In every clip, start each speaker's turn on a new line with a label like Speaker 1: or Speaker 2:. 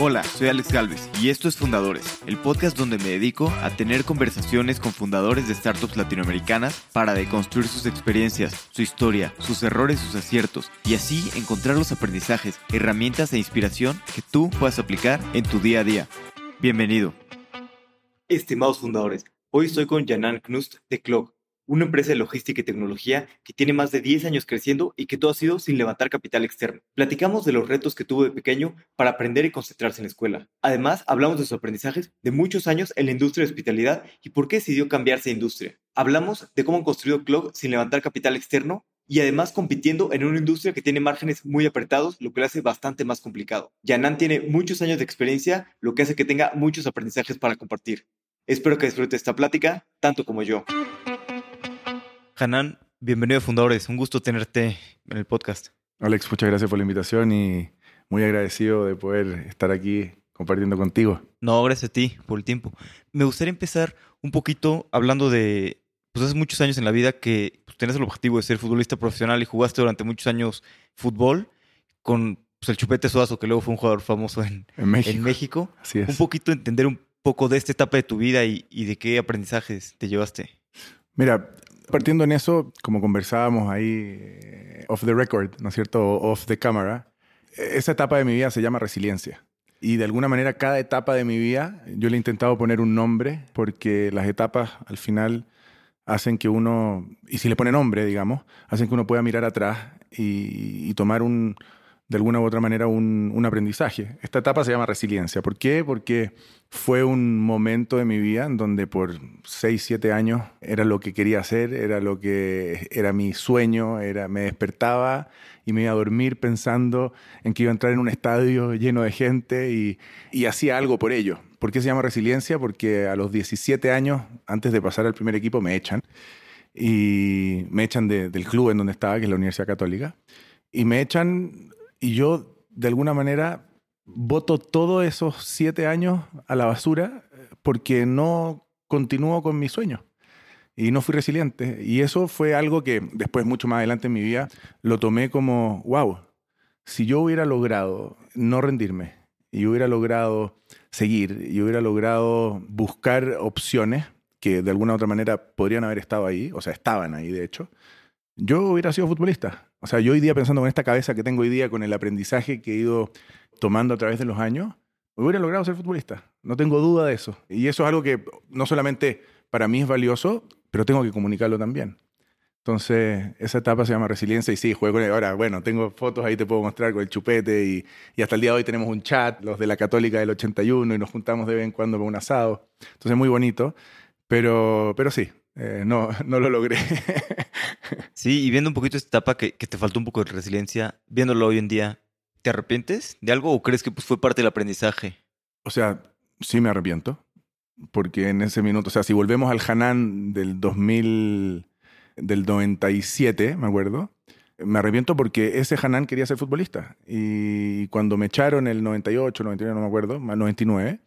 Speaker 1: Hola, soy Alex Galvez y esto es Fundadores, el podcast donde me dedico a tener conversaciones con fundadores de startups latinoamericanas para deconstruir sus experiencias, su historia, sus errores, sus aciertos y así encontrar los aprendizajes, herramientas e inspiración que tú puedas aplicar en tu día a día. Bienvenido. Estimados fundadores, hoy estoy con Janan Knust de Clock una empresa de logística y tecnología que tiene más de 10 años creciendo y que todo ha sido sin levantar capital externo. Platicamos de los retos que tuvo de pequeño para aprender y concentrarse en la escuela. Además, hablamos de sus aprendizajes de muchos años en la industria de hospitalidad y por qué decidió cambiarse de industria. Hablamos de cómo han construido Cloud sin levantar capital externo y además compitiendo en una industria que tiene márgenes muy apretados, lo que lo hace bastante más complicado. Yanan tiene muchos años de experiencia, lo que hace que tenga muchos aprendizajes para compartir. Espero que disfrute esta plática, tanto como yo. Hanan, bienvenido a Fundadores. Un gusto tenerte en el podcast.
Speaker 2: Alex, muchas gracias por la invitación y muy agradecido de poder estar aquí compartiendo contigo.
Speaker 1: No, gracias a ti por el tiempo. Me gustaría empezar un poquito hablando de, pues hace muchos años en la vida que pues, tenías el objetivo de ser futbolista profesional y jugaste durante muchos años fútbol con pues, el Chupete Suazo, que luego fue un jugador famoso en, México.
Speaker 2: Así es.
Speaker 1: Un poquito entender un poco de esta etapa de tu vida y, y de qué aprendizajes te llevaste.
Speaker 2: Mira, Partiendo en eso, como conversábamos ahí eh, off the record, ¿no es cierto? off the camera, esa etapa de mi vida se llama resiliencia. Y de alguna manera cada etapa de mi vida yo le he intentado poner un nombre porque las etapas al final hacen que uno, y si le pone nombre, digamos, hacen que uno pueda mirar atrás y tomar un, de alguna u otra manera un, un, aprendizaje. Esta etapa se llama resiliencia. ¿Por qué? Porque fue un momento de mi vida en donde por 6, 7 años era lo que quería hacer, era lo que era mi sueño, era, me despertaba y me iba a dormir pensando en que iba a entrar en un estadio lleno de gente y, y hacía algo por ello. ¿Por qué se llama resiliencia? Porque a los 17 años, antes de pasar al primer equipo, me echan. Y me echan del club en donde estaba, que es la Universidad Católica. Y me echan y yo, de alguna manera, voto todos esos siete años a la basura eh, porque no continúo con mi sueño. Y no fui resiliente. Y eso fue algo que después, mucho más adelante en mi vida, lo tomé como, wow, si yo hubiera logrado no rendirme, y hubiera logrado seguir, y hubiera logrado buscar opciones que de alguna otra manera podrían haber estado ahí, o sea, estaban ahí de hecho, yo hubiera sido futbolista. O sea, yo hoy día pensando con esta cabeza que tengo hoy día, con el aprendizaje que he ido tomando a través de los años, hubiera logrado ser futbolista. No tengo duda de eso. Y eso es algo que no solamente para mí es valioso, pero tengo que comunicarlo también. Entonces, esa etapa se llama resiliencia y sí, juego con él. Ahora, bueno, tengo fotos ahí, te puedo mostrar con el chupete y, y, hasta el día de hoy tenemos un chat, los de la Católica del 81, y nos juntamos de vez en cuando para un asado. Entonces, muy bonito. Pero, pero sí, eh, no, no lo logré.
Speaker 1: sí, y viendo un poquito esta etapa que, que, te faltó un poco de resiliencia, viéndolo hoy en día, ¿te arrepientes de algo o crees que pues, fue parte del aprendizaje?
Speaker 2: O sea, sí me arrepiento, porque en ese minuto, o sea, si volvemos al Hanan del 2000, del 97, me acuerdo, me arrepiento porque ese Hanan quería ser futbolista. Y cuando me echaron el 98, 99, no me acuerdo, más 99,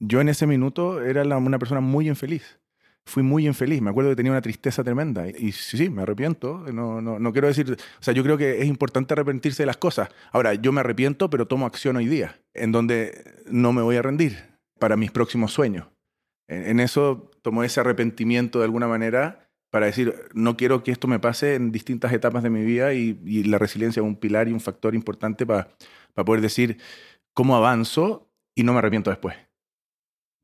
Speaker 2: yo en ese minuto era una persona muy infeliz fui muy infeliz. Me acuerdo que tenía una tristeza tremenda. Y sí, sí, me arrepiento. No, no, no quiero decir. O sea, yo creo que es importante arrepentirse de las cosas. Ahora, yo me arrepiento, pero tomo acción hoy día, en donde no me voy a rendir para mis próximos sueños. En, eso tomo ese arrepentimiento de alguna manera para decir, no quiero que esto me pase en distintas etapas de mi vida y, y la resiliencia es un pilar y un factor importante para, para poder decir cómo avanzo y no me arrepiento después.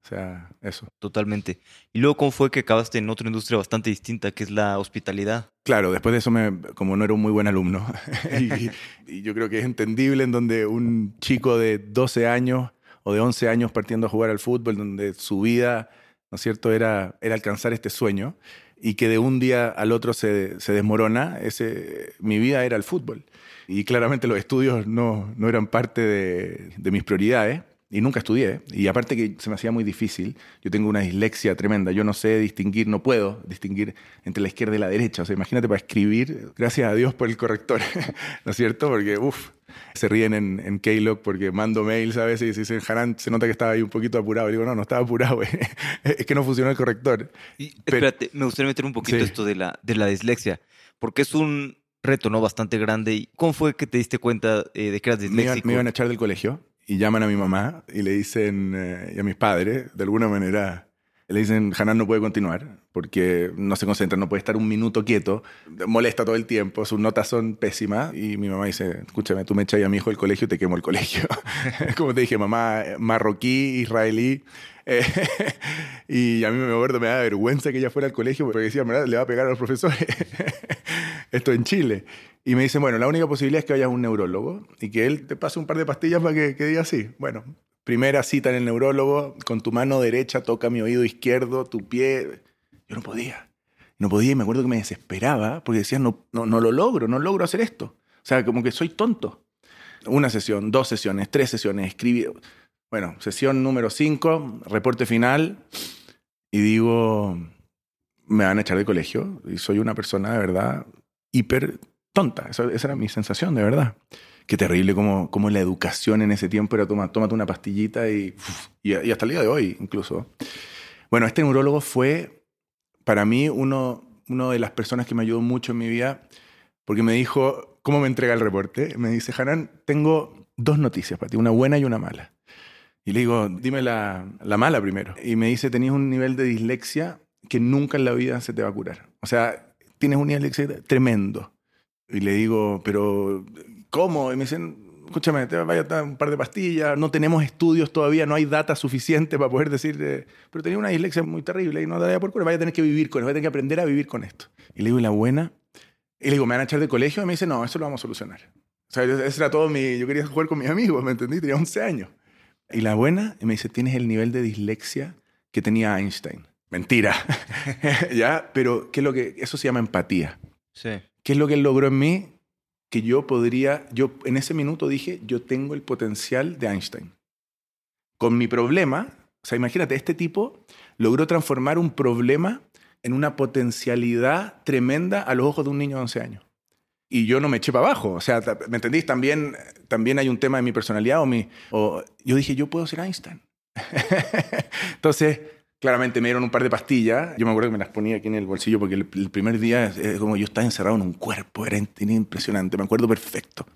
Speaker 2: O sea, eso.
Speaker 1: Totalmente. Y luego, ¿cómo fue que acabaste en otra industria bastante distinta, que es la hospitalidad?
Speaker 2: Claro, después de eso, me, como no era un muy buen alumno, y, yo creo que es entendible en donde un chico de 12 años o de 11 años partiendo a jugar al fútbol, donde su vida, ¿no es cierto?, era, era alcanzar este sueño, y que de un día al otro se, se desmorona, ese, mi vida era el fútbol. Y claramente los estudios no, no eran parte de, de mis prioridades y nunca estudié. Y aparte que se me hacía muy difícil, yo tengo una dislexia tremenda, yo no sé distinguir, no puedo distinguir entre la izquierda y la derecha. O sea, imagínate para escribir, gracias a Dios por el corrector, ¿no es cierto? Porque, uff, se ríen en, en Keylog porque mando mails a veces y dicen, Haran, se nota que estaba ahí un poquito apurado. Y digo, no, no estaba apurado, es que no funcionó el corrector.
Speaker 1: Y, espérate, me gustaría meter un poquito esto de la, de la dislexia, porque es un reto, ¿no? Bastante grande. ¿Y cómo fue que te diste cuenta eh, de que eras disléxico?
Speaker 2: Me, me iban a echar del colegio y llaman a mi mamá y le dicen, eh, y a mis padres, de alguna manera, le dicen, Hanan no puede continuar porque no se concentra, no puede estar un minuto quieto, molesta todo el tiempo, sus notas son pésimas y mi mamá dice, escúchame, tú me echas a mi hijo del colegio y te quemo el colegio. Como te dije, mamá marroquí, israelí. y a mí me acuerdo, me da vergüenza que ella fuera al colegio porque decía, ¿verdad? le va a pegar a los profesores. Esto en Chile. Y me dicen, bueno, la única posibilidad es que vayas a un neurólogo y que él te pase un par de pastillas para que, que diga así. Bueno, Primera cita en el neurólogo, con tu mano derecha toca mi oído izquierdo, tu pie. Yo no podía. No podía y me acuerdo que me desesperaba porque decía, no, no, no lo logro, no logro hacer esto. O sea, como que soy tonto. Una sesión, dos sesiones, tres sesiones, escribí. Bueno, sesión número cinco, reporte final, y digo, me van a echar de colegio y soy una persona de verdad hiper tonta. esa era mi sensación, de verdad qué terrible como, como la educación en ese tiempo era toma, tómate una pastillita y, y, hasta el día de hoy incluso. Bueno, este neurólogo fue para mí uno, uno de las personas que me ayudó mucho en mi vida porque me dijo, ¿cómo me entrega el reporte? Me dice, Hanan, tengo dos noticias para ti, una buena y una mala. Y le digo, dime la, la mala primero. Y me dice, tenías un nivel de dislexia que nunca en la vida se te va a curar. O sea, tienes un nivel de tremendo. Y le digo, pero ¿cómo? Y me dicen, escúchame, te vaya a dar un par de pastillas, no tenemos estudios todavía, no hay data suficiente para poder decir, pero tenía una dislexia muy terrible y no daría por cura, vaya a tener que vivir con esto, vaya a tener que aprender a vivir con esto. Y le digo, ¿y la buena? Y le digo, ¿me van a echar de colegio? Y me dice, no, eso lo vamos a solucionar. O sea, ese era todo mi, yo quería jugar con mis amigos, ¿me entendí? Tenía 11 años. Y la buena, y me dice, tienes el nivel de dislexia que tenía Einstein. Mentira. ¿Ya? Pero, ¿qué es lo que, eso se llama empatía.
Speaker 1: Sí.
Speaker 2: ¿Qué es lo que él logró en mí? que yo podría, yo en ese minuto dije, yo tengo el potencial de Einstein. Con mi problema, o sea, imagínate, este tipo logró transformar un problema en una potencialidad tremenda a los ojos de un niño de 11 años. Y yo no me eché para abajo, o sea, ¿me entendís? También, también hay un tema de mi personalidad o mi... O, yo dije, yo puedo ser Einstein. Entonces, Claramente me dieron un par de pastillas. Yo me acuerdo que me las ponía aquí en el bolsillo porque el, primer día, eh, como yo estaba encerrado en un cuerpo, era, impresionante. Me acuerdo perfecto.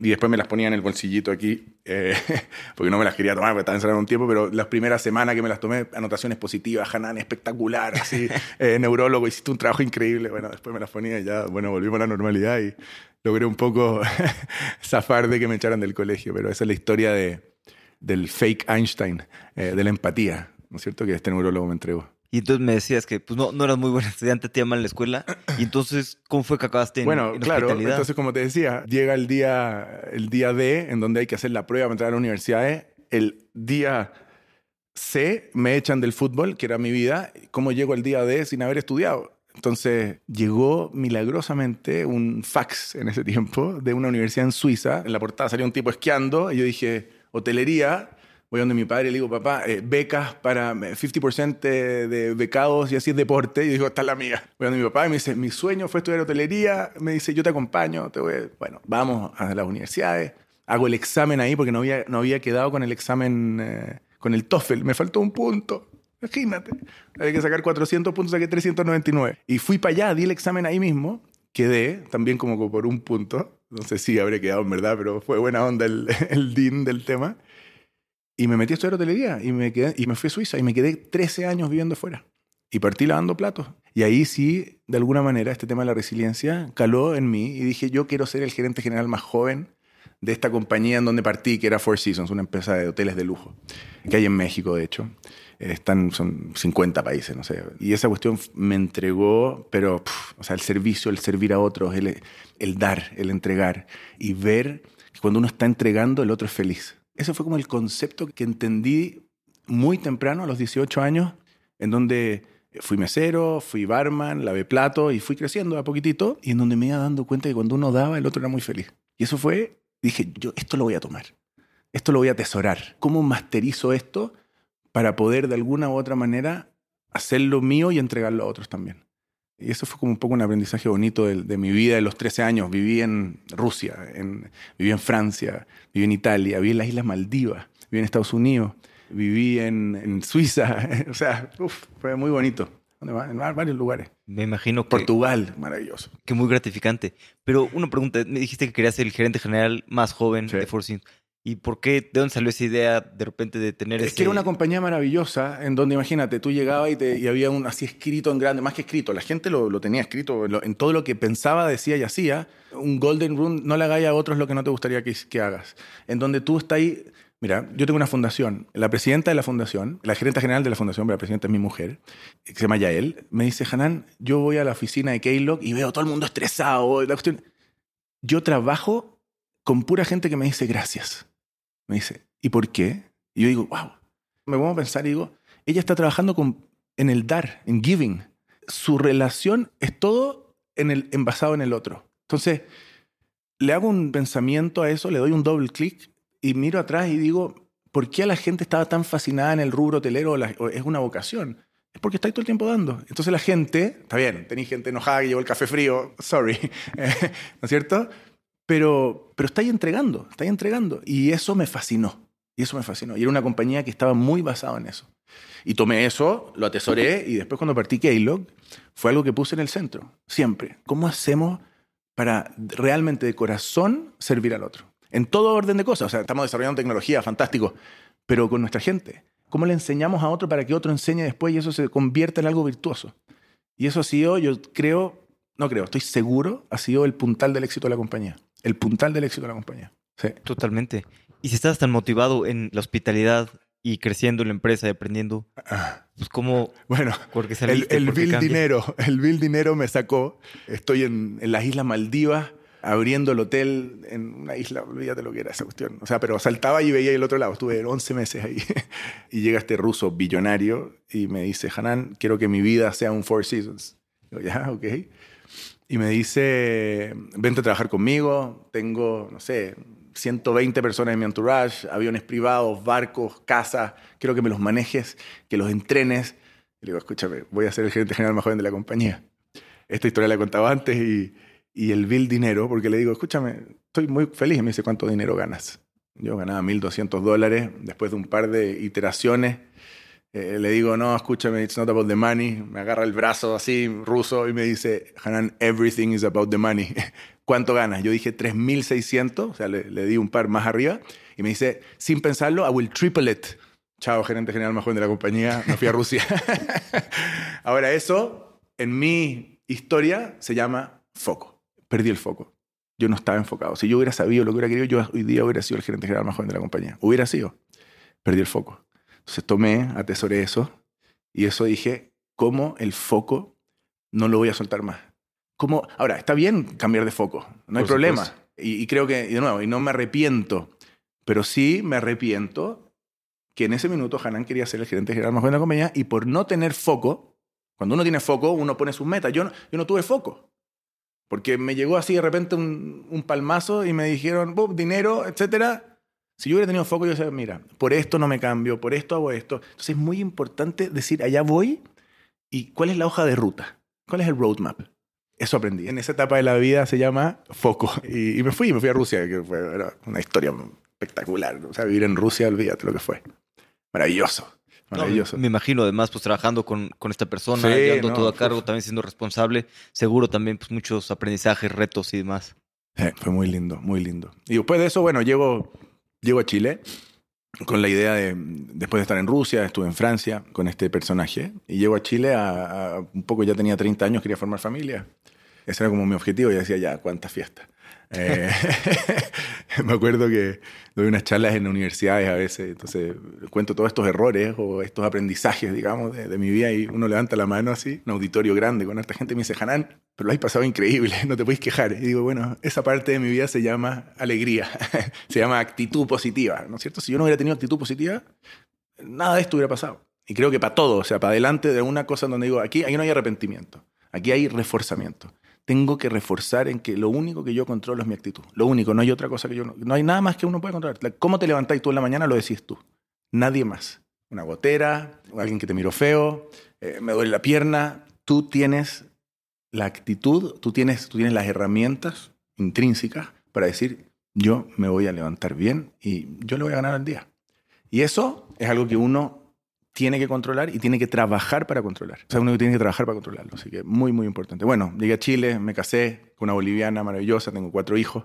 Speaker 2: Y después me las ponía en el bolsillito aquí, eh, porque no me las quería tomar porque estaba encerrado un tiempo, pero las primeras semanas que me las tomé, anotaciones positivas, Hanan, espectacular, así, eh, neurólogo, hiciste un trabajo increíble. Bueno, después me las ponía y ya, bueno, volvimos a la normalidad y logré un poco zafar de que me echaran del colegio, pero esa es la historia de, del fake Einstein, de la empatía. ¿no es cierto? Que este neurólogo me entregó.
Speaker 1: Y entonces me decías que pues, no, no eras muy buen estudiante, te llaman en la escuela. Y entonces, ¿cómo fue que acabaste en
Speaker 2: Bueno, claro, entonces como te decía, llega el día, el día D, en donde hay que hacer la prueba para entrar a la universidad. El día C me echan del fútbol, que era mi vida. ¿Cómo llego al día D sin haber estudiado? Entonces llegó milagrosamente un fax en ese tiempo de una universidad en Suiza. En la portada salió un tipo esquiando y yo dije, hotelería voy donde mi padre y le digo, papá, eh, becas para 50% eh, de, becados y así es deporte. Y digo, está la mía. Voy donde mi papá y me dice, mi sueño fue estudiar hotelería. Me dice, yo te acompaño. Te voy. Bueno, vamos a las universidades. Hago el examen ahí porque no había, no había quedado con el examen, eh, con el TOEFL. Me faltó un punto. Imagínate. Había que sacar 400 puntos, saqué 399. Y fui para allá, di el examen ahí mismo. Quedé también como por un punto. No sé si habré quedado en verdad, pero fue buena onda el, el DIN del tema. Y me metí a estudiar hotelería y me, quedé, y me fui a Suiza y me quedé 13 años viviendo fuera. Y partí lavando platos. Y ahí sí, de alguna manera, este tema de la resiliencia caló en mí y dije, yo quiero ser el gerente general más joven de esta compañía en donde partí, que era Four Seasons, una empresa de hoteles de lujo, que hay en México, de hecho. Están, son 50 países, no sé. Y esa cuestión me entregó, pero, o sea, el servicio, el servir a otros, el, el dar, el entregar y ver que cuando uno está entregando, el otro es feliz. Ese fue como el concepto que entendí muy temprano, a los 18 años, en donde fui mesero, fui barman, lavé plato y fui creciendo a poquitito y en donde me iba dando cuenta que cuando uno daba, el otro era muy feliz. Y eso fue, dije, yo esto lo voy a tomar, esto lo voy a atesorar. ¿Cómo masterizo esto para poder de alguna u otra manera hacerlo mío y entregarlo a otros también? Y eso fue como un poco un aprendizaje bonito de, mi vida de los 13 años. Viví en Rusia, en, viví en Francia, viví en Italia, viví en las Islas Maldivas, viví en Estados Unidos, viví en, Suiza. o sea, fue muy bonito. En varios lugares.
Speaker 1: Me imagino que...
Speaker 2: Portugal, maravilloso.
Speaker 1: Que muy gratificante. Pero una pregunta, me dijiste que querías ser el gerente general más joven de Four ¿Y por qué? ¿De dónde salió esa idea de repente de tener
Speaker 2: Es que era una compañía maravillosa en donde, imagínate, tú llegabas y, te, y había un así escrito en grande, más que escrito, la gente lo, lo tenía escrito en, lo- en todo lo que pensaba, decía y hacía. Un golden rule, no le hagáis a otros lo que no te gustaría que, que hagas. En donde tú estás ahí... Mira, yo tengo una fundación. La presidenta de la fundación, la gerente general de la fundación, pero la presidenta es mi mujer, que se llama Yael, me dice, Hanan, yo voy a la oficina de Keylog y veo a todo el mundo estresado. La cuestión... Yo trabajo con pura gente que me dice gracias. Me dice, ¿y por qué? Y yo digo, wow. Me pongo a pensar y digo, ella está trabajando con, en el dar, en giving. Su relación es todo en el, en basado en el otro. Entonces, le hago un pensamiento a eso, le doy un doble clic y miro atrás y digo, ¿por qué la gente estaba tan fascinada en el rubro hotelero? es una vocación. Es porque estáis todo el tiempo dando. Entonces la gente, está bien, tenéis gente enojada que llevó el café frío, sorry, ¿no es cierto? Pero, pero estáis entregando, estáis entregando. Y eso me fascinó. Y eso me fascinó. Y era una compañía que estaba muy basada en eso. Y tomé eso, lo atesoré y después cuando partí Keylog fue algo que puse en el centro, siempre. ¿Cómo hacemos para realmente de corazón servir al otro? En todo orden de cosas. O sea, estamos desarrollando tecnología, fantástico, pero con nuestra gente. ¿Cómo le enseñamos a otro para que otro enseñe después y eso se convierta en algo virtuoso? Y eso ha sido, yo creo, no creo, estoy seguro, ha sido el puntal del éxito de la compañía. El puntal del éxito de la compañía. Sí.
Speaker 1: Totalmente. Y si estás tan motivado en la hospitalidad y creciendo en la empresa y aprendiendo,
Speaker 2: Ah,
Speaker 1: pues cómo,
Speaker 2: bueno,
Speaker 1: porque
Speaker 2: el,
Speaker 1: saliste,
Speaker 2: el
Speaker 1: ¿Por qué
Speaker 2: Bill
Speaker 1: cambia?
Speaker 2: Dinero, el Bill Dinero me sacó. Estoy en, en las Islas Maldivas abriendo el hotel en una isla, olvídate lo que era esa cuestión. O sea, pero saltaba y veía el otro lado. Estuve 11 meses ahí. y llega este ruso billonario y me dice, Hanan, quiero que mi vida sea un Four Seasons. Digo, ya, ok. Y me dice, vente a trabajar conmigo. Tengo, no sé, 120 personas en mi entourage, aviones privados, barcos, casas. Quiero que me los manejes, que los entrenes. Y le digo, escúchame, voy a ser el gerente general más joven de la compañía. Esta historia la he contado antes y, y el bill dinero, porque le digo, escúchame, estoy muy feliz. Y me dice, ¿cuánto dinero ganas? Yo ganaba 1.200 dólares después de un par de iteraciones. Eh, le digo, no, escúchame, it's not about the money. Me agarra el brazo así, ruso, y me dice, Hanan, everything is about the money. ¿Cuánto ganas? Yo dije 3.600, o sea, le, le di un par más arriba. Y me dice, sin pensarlo, I will triple it. Chao, gerente general más joven de la compañía, me fui a Rusia. Ahora, eso, en mi historia, se llama foco. Perdí el foco. Yo no estaba enfocado. Si yo hubiera sabido lo que hubiera querido, yo hoy día hubiera sido el gerente general más joven de la compañía. Hubiera sido. Perdí el foco. Entonces tomé, atesoré eso y eso dije, ¿cómo el foco no lo voy a soltar más? ¿Cómo? Ahora, está bien cambiar de foco, no hay
Speaker 1: Por
Speaker 2: problema. Y, y creo que, y de nuevo, y no me arrepiento, pero sí me arrepiento que en ese minuto Hanan quería ser el gerente general más joven de la compañía y por no tener foco, cuando uno tiene foco, uno pone sus metas. Yo no, yo no tuve foco. Porque me llegó así de repente un, un palmazo y me dijeron, "Bum, dinero, etcétera. Si yo hubiera tenido foco, yo decía, mira, por esto no me cambio, por esto hago esto. Entonces es muy importante decir, allá voy y cuál es la hoja de ruta, cuál es el roadmap. Eso aprendí. En esa etapa de la vida se llama foco. Y, y me fui, me fui a Rusia, que fue era una historia espectacular. O sea, vivir en Rusia, olvídate lo que fue. Maravilloso, maravilloso.
Speaker 1: No, me imagino, además, pues trabajando con, con esta persona,
Speaker 2: Sí,
Speaker 1: llevando
Speaker 2: no,
Speaker 1: todo a cargo,
Speaker 2: uf.
Speaker 1: también siendo responsable, seguro también pues muchos aprendizajes, retos y demás.
Speaker 2: Sí, fue muy lindo, muy lindo. Y después de eso, bueno, llego, llego a Chile con la idea de, después de estar en Rusia, estuve en Francia con este personaje, y llego a Chile a, un poco, ya tenía 30 años, quería formar familia. Ese era como mi objetivo, y decía, ya, cuánta fiesta. Eh, me acuerdo que doy unas charlas en universidades a veces, entonces cuento todos estos errores o estos aprendizajes, digamos, de, mi vida y uno levanta la mano así, un auditorio grande con esta gente me dice, Hanan, pero lo has pasado increíble, no te puedes quejar. Y digo, bueno, esa parte de mi vida se llama alegría, se llama actitud positiva, ¿no es cierto? Si yo no hubiera tenido actitud positiva, nada de esto hubiera pasado. Y creo que para todo, o sea, para adelante de una cosa donde digo, aquí, aquí no hay arrepentimiento, aquí hay reforzamiento. Tengo que reforzar en que lo único que yo controlo es mi actitud. Lo único, no hay otra cosa que yo no. No hay nada más que uno pueda controlar. La- ¿Cómo te levantáis tú en la mañana? Lo decís tú. Nadie más. Una gotera, alguien que te miró feo, eh, me duele la pierna. Tú tienes la actitud, tú tienes, tú tienes las herramientas intrínsecas para decir, yo me voy a levantar bien y yo le voy a ganar al día. Y eso es algo que uno tiene que controlar y tiene que trabajar para controlar. O sea, uno tiene que trabajar para controlarlo. Así que muy, muy importante. Bueno, llegué a Chile, me casé con una boliviana maravillosa, tengo cuatro hijos.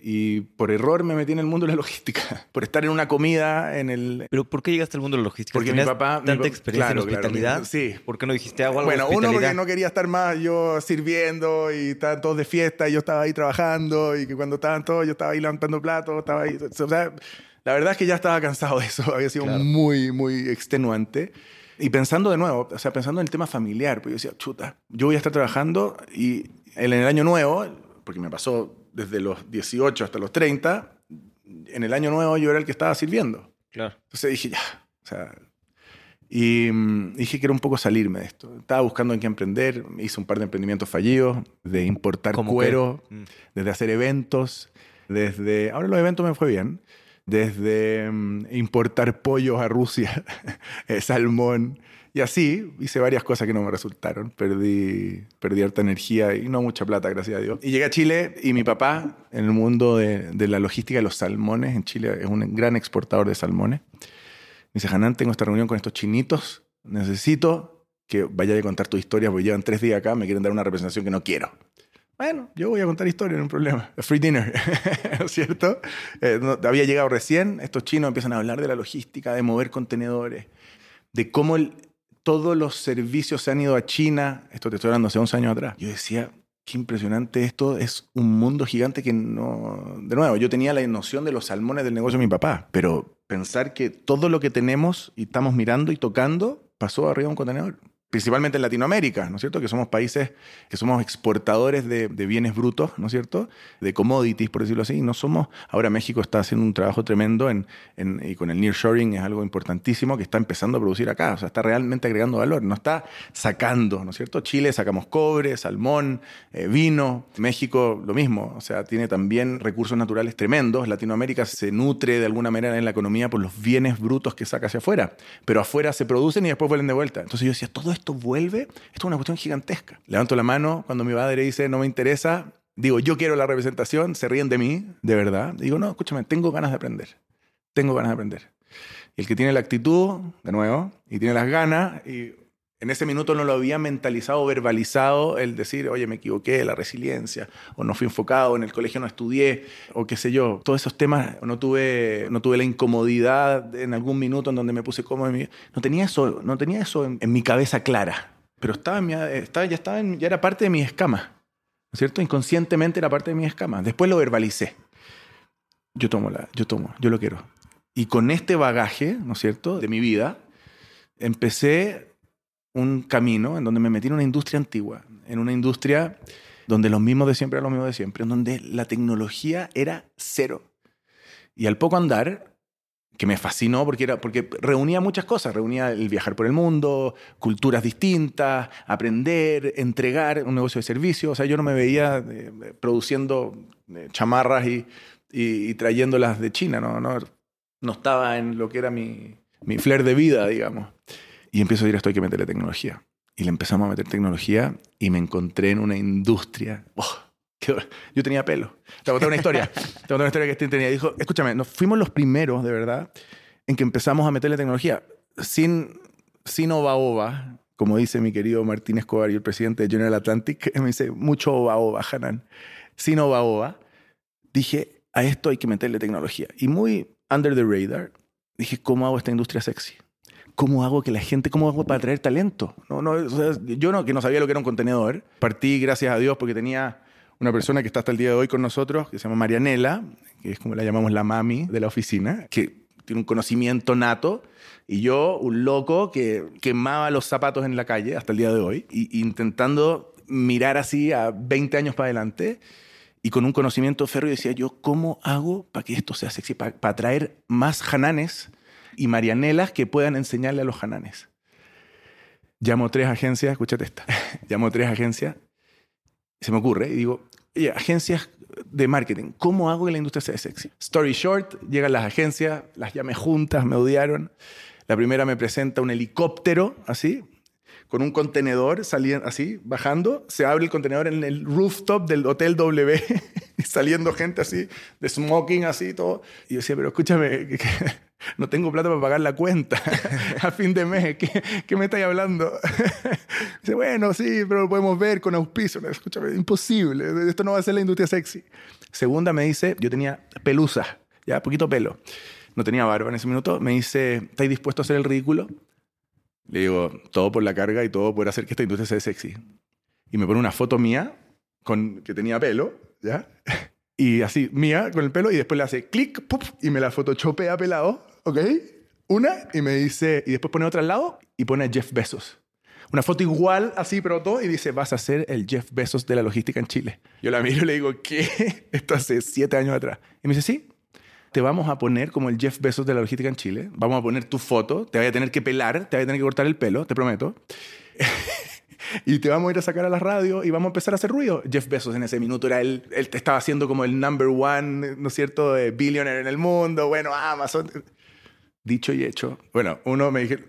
Speaker 2: Y por error me metí en el mundo de la logística, por estar en una comida en el...
Speaker 1: ¿Pero por qué llegaste al mundo de la logística?
Speaker 2: Porque mi papá...
Speaker 1: ¿Tanta experiencia en hospitalidad?
Speaker 2: sí.
Speaker 1: ¿Por qué no dijiste algo, algo
Speaker 2: Bueno, uno porque no quería estar más yo sirviendo y estaban todos de fiesta y yo estaba ahí trabajando y que cuando estaban todos yo estaba ahí levantando platos, estaba ahí... O sea, la verdad es que ya estaba cansado de eso, había sido muy, muy extenuante. Y pensando de nuevo, o sea, pensando en el tema familiar, porque yo decía, chuta, yo voy a estar trabajando y en el año nuevo, porque me pasó desde los 18 hasta los 30, en el año nuevo yo era el que estaba sirviendo.
Speaker 1: Claro.
Speaker 2: Entonces dije, ya, o sea, y mm, dije que era un poco salirme de esto. Estaba buscando en qué emprender, hice un par de emprendimientos fallidos, de importar cuero, mm. desde hacer eventos, desde... Ahora los eventos me fue bien desde mm, importar pollos a Rusia, eh, salmón, y así hice varias cosas que no me resultaron. Perdí, perdí harta energía y no mucha plata, gracias a Dios. Y llegué a Chile y mi papá, en el mundo de, de la logística de los salmones, en Chile es un gran exportador de salmones, me dice, Hanan, tengo esta reunión con estos chinitos, necesito que vaya a contar tu historia, porque llevan tres días acá, me quieren dar una representación que no quiero. Bueno, yo voy a contar historia, no hay problema. A free dinner, ¿cierto? Eh, había llegado recién, estos chinos empiezan a hablar de la logística, de mover contenedores, de cómo todos los servicios se han ido a China. Esto te estoy hablando hace 11 años atrás. Yo decía, qué impresionante esto, es un mundo gigante que no... De nuevo, yo tenía la noción de los salmones del negocio de mi papá, pero pensar que todo lo que tenemos y estamos mirando y tocando pasó arriba de un contenedor principalmente en Latinoamérica, ¿no es cierto? Que somos países que somos exportadores de, bienes brutos, ¿no es cierto? De commodities, por decirlo así. Y no somos, ahora México está haciendo un trabajo tremendo en, y con el nearshoring es algo importantísimo que está empezando a producir acá, o sea, está realmente agregando valor, no está sacando, ¿no es cierto? Chile sacamos cobre, salmón, eh, vino, México lo mismo, o sea, tiene también recursos naturales tremendos, Latinoamérica se nutre de alguna manera en la economía por los bienes brutos que saca hacia afuera, pero afuera se producen y después vuelven de vuelta. Entonces yo decía, todo esto vuelve, esto es una cuestión gigantesca. Levanto la mano cuando mi padre dice, no me interesa, digo, yo quiero la representación, se ríen de mí, de verdad. Digo, no, escúchame, tengo ganas de aprender, tengo ganas de aprender. Y el que tiene la actitud, de nuevo, y tiene las ganas, y en ese minuto no lo había mentalizado, verbalizado el decir, oye, me equivoqué, la resiliencia, o no fui enfocado, en el colegio no estudié, o qué sé yo. Todos esos temas, no tuve, no tuve la incomodidad en algún minuto en donde me puse cómodo. No tenía eso, no tenía eso en, mi cabeza clara, pero estaba, estaba ya, estaba ya era parte de mi escama, ¿no es cierto? Inconscientemente era parte de mi escama. Después lo verbalicé. Yo tomo, la, yo tomo, yo lo quiero. Y con este bagaje, ¿no es cierto?, de mi vida, empecé un camino en donde me metí en una industria antigua, en una industria donde los mismos de siempre eran los mismos de siempre, en donde la tecnología era cero. Y al poco andar, que me fascinó porque, era, porque reunía muchas cosas, reunía el viajar por el mundo, culturas distintas, aprender, entregar un negocio de servicio. O sea, yo no me veía eh, produciendo eh, chamarras y, y, trayéndolas de China, ¿no? No, no estaba en lo que era mi, mi flair de vida, digamos. Y empiezo a decir, esto hay que meterle tecnología. Y le empezamos a meter tecnología y me encontré en una industria. Oh, yo tenía pelo. Te voy a contar una historia. Te voy a contar una historia que este tenía. Dijo, escúchame, nos fuimos los primeros, de verdad, en que empezamos a meterle tecnología. Sin, sin oba-oba, como dice mi querido Martín Escobar y el presidente de General Atlantic, me dice, mucho oba-oba, Hanan. Sin oba-oba, dije, a esto hay que meterle tecnología. Y muy under the radar, dije, ¿cómo hago esta industria sexy? ¿Cómo hago que la gente, cómo hago para atraer talento? No, no, yo no, que no sabía lo que era un contenedor, partí gracias a Dios porque tenía una persona que está hasta el día de hoy con nosotros, que se llama Marianela, que es como la llamamos la mami de la oficina, que tiene un conocimiento nato, y yo, un loco que quemaba los zapatos en la calle hasta el día de hoy, y, intentando mirar así a 20 años para adelante, y con un conocimiento férreo decía yo, ¿cómo hago para que esto sea sexy? Para, para atraer más jananes y Marianelas que puedan enseñarle a los jananes. Llamo tres agencias, escúchate esta, llamo tres agencias, se me ocurre y digo, oye, agencias de marketing, ¿cómo hago que la industria sea sexy? Story short, llegan las agencias, las llamé juntas, me odiaron. La primera me presenta un helicóptero, así, con un contenedor saliendo, así, bajando. Se abre el contenedor en el rooftop del Hotel W, saliendo gente así, de smoking, así, todo. Y yo decía, pero escúchame, no tengo plata para pagar la cuenta a fin de mes. ¿Qué, qué me estáis hablando? Dice, bueno, sí, pero lo podemos ver con auspicio. Escúchame, imposible. Esto no va a ser la industria sexy. Segunda me dice, yo tenía pelusa, ya, poquito pelo. No tenía barba en ese minuto. Me dice, ¿estáis dispuesto a hacer el ridículo? Le digo, todo por la carga y todo por hacer que esta industria sea sexy. Y me pone una foto mía con que tenía pelo, ¿ya? Y así, mía, con el pelo, y después le hace clic, y me la photoshopea pelado, ¿ok? Una, y me dice, y después pone otra al lado, y pone Jeff Bezos. Una foto igual, así, pero todo, y dice, vas a ser el Jeff Bezos de la logística en Chile. Yo la miro y le digo, ¿qué? Esto hace siete años atrás. Y me dice, sí, te vamos a poner como el Jeff Bezos de la logística en Chile. Vamos a poner tu foto, te voy a tener que pelar, te voy a tener que cortar el pelo, te prometo. y te vamos a ir a sacar a la radio y vamos a empezar a hacer ruido. Jeff Bezos en ese minuto era él, él estaba haciendo como el number one, ¿no es cierto?, billionaire en el mundo, bueno, Amazon. Dicho y hecho. Bueno, uno me dije,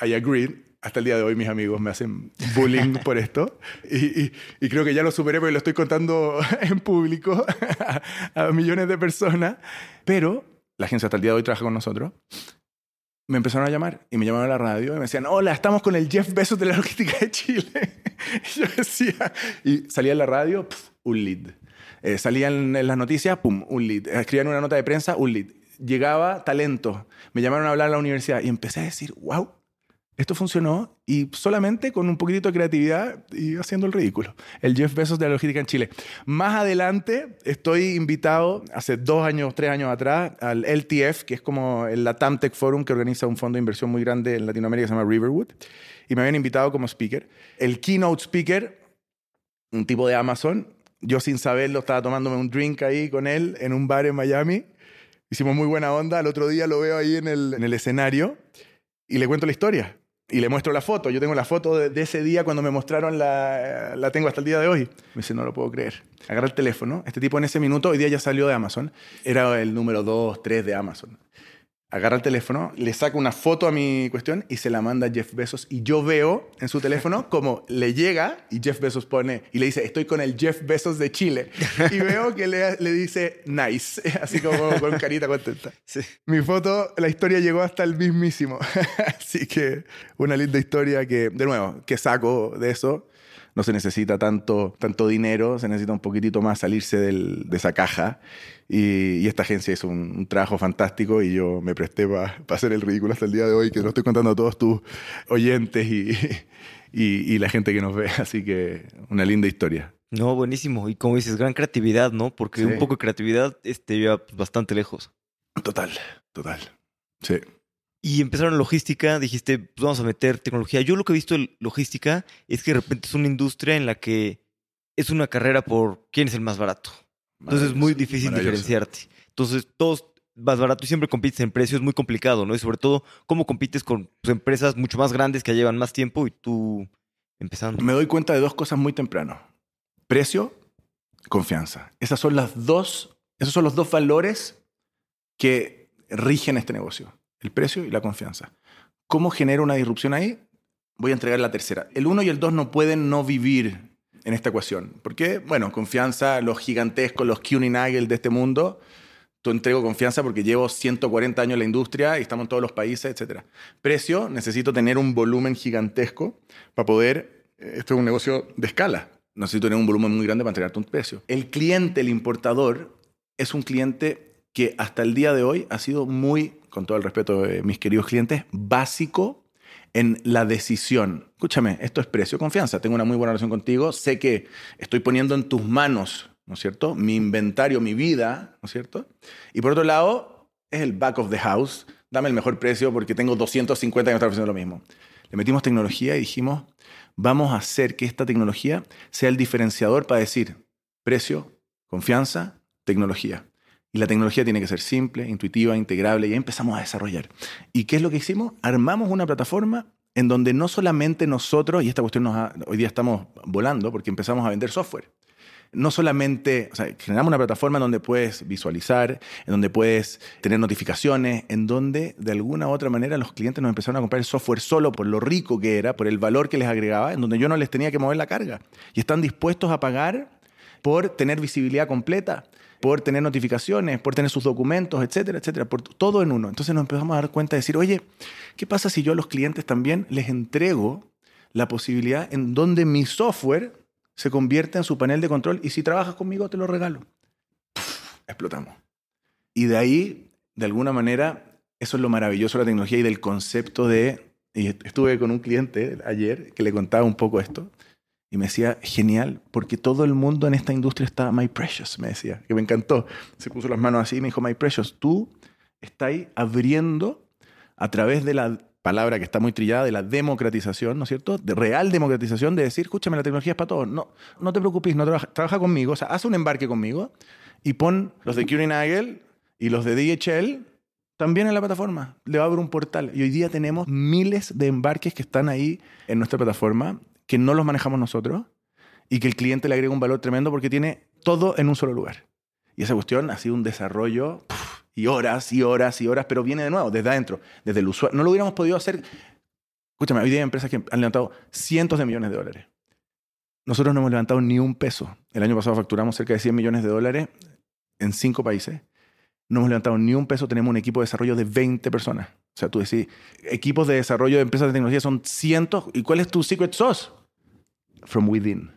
Speaker 2: I agree. Hasta el día de hoy mis amigos me hacen bullying por esto. Y, y, creo que ya lo superé porque lo estoy contando en público a millones de personas. Pero la agencia hasta el día de hoy trabaja con nosotros me empezaron a llamar y me llamaron a la radio y me decían, hola, estamos con el Jeff Bezos de la logística de Chile. y yo decía, y salía en la radio, un lead. Eh, salían en las noticias, pum, un lead. Escribían una nota de prensa, un lead. Llegaba talento. Me llamaron a hablar a la universidad y empecé a decir, wow, esto funcionó y solamente con un poquitito de creatividad y haciendo el ridículo. El Jeff Bezos de la logística en Chile. Más adelante estoy invitado, hace dos años, tres años atrás, al LTF, que es como el Latam Tech Forum que organiza un fondo de inversión muy grande en Latinoamérica que se llama Riverwood. Y me habían invitado como speaker. El keynote speaker, un tipo de Amazon, yo sin saberlo estaba tomándome un drink ahí con él en un bar en Miami. Hicimos muy buena onda. El otro día lo veo ahí en el, en el escenario y le cuento la historia y le muestro la foto. Yo tengo la foto de, ese día cuando me mostraron, la, la, tengo hasta el día de hoy. Me dice, no lo puedo creer. Agarra el teléfono. Este tipo en ese minuto, hoy día ya salió de Amazon. Era el número 2, 3 de Amazon agarra el teléfono, le saca una foto a mi cuestión y se la manda a Jeff Bezos. Y yo veo en su teléfono como le llega y Jeff Bezos pone y le dice, estoy con el Jeff Bezos de Chile. Y veo que le, le dice, nice, así como con carita contenta. Mi foto, la historia llegó hasta el mismísimo. así que una linda historia que, de nuevo, que saco de eso no se necesita tanto, tanto dinero, se necesita un poquitito más salirse del, de esa caja. Y, esta agencia hizo un, trabajo fantástico y yo me presté para hacer el ridículo hasta el día de hoy, que lo estoy contando a todos tus oyentes y, y, la gente que nos ve. Así que una linda historia.
Speaker 1: No, buenísimo. Y como dices, gran creatividad, ¿no? Porque un poco de creatividad este, lleva bastante lejos.
Speaker 2: Total, total. Sí
Speaker 1: y empezaron logística, dijiste, pues vamos a meter tecnología. Yo lo que he visto en logística es que de repente es una industria en la que es una carrera por quién es el más barato. Entonces es muy difícil diferenciarte. Entonces todos más barato y siempre compites en precio es muy complicado, ¿no? Y sobre todo, cómo compites con pues, empresas mucho más grandes que llevan más tiempo y tú empezando.
Speaker 2: Me doy cuenta de dos cosas muy temprano. Precio, confianza. Esas son las dos, esos son los dos valores que rigen este negocio el precio y la confianza. ¿Cómo genero una disrupción ahí? Voy a entregar la tercera. El 1 y el 2 no pueden no vivir en esta ecuación. ¿Por qué? Bueno, confianza, los gigantescos, los Nagel de este mundo. Tú entrego confianza porque llevo 140 años en la industria y estamos en todos los países, etc. Precio, necesito tener un volumen gigantesco para poder... Eh, esto es un negocio de escala. Necesito tener un volumen muy grande para entregarte un precio. El cliente, el importador, es un cliente que hasta el día de hoy ha sido muy con todo el respeto de mis queridos clientes, básico en la decisión. Escúchame, esto es precio confianza. Tengo una muy buena relación contigo. Sé que estoy poniendo en tus manos, ¿no es cierto? Mi inventario, mi vida, ¿no es cierto? Y por otro lado, es el back of the house. Dame el mejor precio porque tengo 250 que me están ofreciendo lo mismo. Le metimos tecnología y dijimos, vamos a hacer que esta tecnología sea el diferenciador para decir precio, confianza, tecnología. Y la tecnología tiene que ser simple, intuitiva, integrable, y ahí empezamos a desarrollar. ¿Y qué es lo que hicimos? Armamos una plataforma en donde no solamente nosotros, y esta cuestión nos hoy día estamos volando porque empezamos a vender software. No solamente, o sea, generamos una plataforma en donde puedes visualizar, en donde puedes tener notificaciones, en donde de alguna u otra manera los clientes nos empezaron a comprar software solo por lo rico que era, por el valor que les agregaba, en donde yo no les tenía que mover la carga. Y están dispuestos a pagar por tener visibilidad completa, por tener notificaciones, por tener sus documentos, etcétera, etcétera, por todo en uno. Entonces nos empezamos a dar cuenta de decir, oye, ¿qué pasa si yo a los clientes también les entrego la posibilidad en donde mi software se convierte en su panel de control y si trabajas conmigo te lo regalo? explotamos. Y de ahí, de alguna manera, eso es lo maravilloso de la tecnología y del concepto de... Y estuve con un cliente ayer que le contaba un poco esto y me decía, genial, porque todo el mundo en esta industria está My Precious, me decía, que me encantó. Se puso las manos así y me dijo, My Precious, tú estás abriendo a través de la palabra que está muy trillada de la democratización, ¿no es cierto? De real democratización, de decir, escúchame, la tecnología es para todos. No, no te preocupes, no trabaja, trabaja conmigo, o sea, haz un embarque conmigo y pon los de Curie y los de DHL también en la plataforma. Le va a abrir un portal. Y hoy día tenemos miles de embarques que están ahí en nuestra plataforma, que no los manejamos nosotros y que el cliente le agrega un valor tremendo porque tiene todo en un solo lugar. Y esa cuestión ha sido un desarrollo y horas y horas y horas, pero viene de nuevo, desde adentro, desde el usuario. No lo hubiéramos podido hacer. Escúchame, hoy día hay empresas que han levantado cientos de millones de dólares. Nosotros no hemos levantado ni un peso. El año pasado facturamos cerca de 100 millones de dólares en cinco países. No hemos levantado ni un peso, tenemos un equipo de desarrollo de 20 personas. O sea, tú decís, equipos de desarrollo de empresas de tecnología son cientos. ¿Y cuál es tu secret sauce? From within.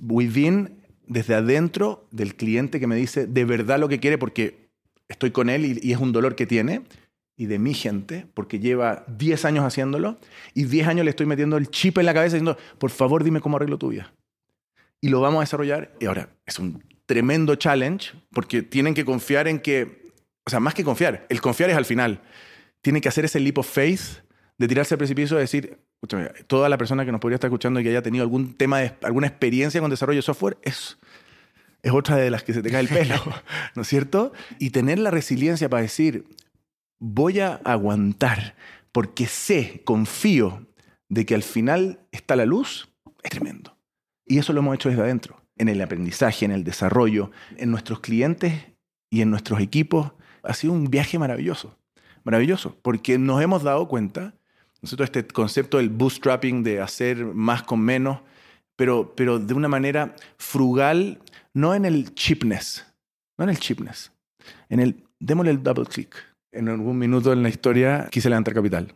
Speaker 2: Within, desde adentro del cliente que me dice de verdad lo que quiere porque estoy con él y, es un dolor que tiene. Y de mi gente, porque lleva 10 años haciéndolo y 10 años le estoy metiendo el chip en la cabeza diciendo, por favor dime cómo arreglo tu vida. Y lo vamos a desarrollar. Y ahora, es un tremendo challenge porque tienen que confiar en que, o sea, más que confiar, el confiar es al final. Tienen que hacer ese leap of faith de tirarse al precipicio y decir, escúchame, toda la persona que nos podría estar escuchando y que haya tenido algún tema, de, alguna experiencia con desarrollo de software, es, es otra de las que se te cae el pelo, ¿no es cierto? Y tener la resiliencia para decir, voy a aguantar porque sé, confío de que al final está la luz, es tremendo. Y eso lo hemos hecho desde adentro, en el aprendizaje, en el desarrollo, en nuestros clientes y en nuestros equipos. Ha sido un viaje maravilloso, maravilloso, porque nos hemos dado cuenta, nosotros este concepto del bootstrapping, de hacer más con menos, pero, pero de una manera frugal, no en el cheapness, no en el cheapness, en el démosle el double click. En algún minuto en la historia quise levantar capital.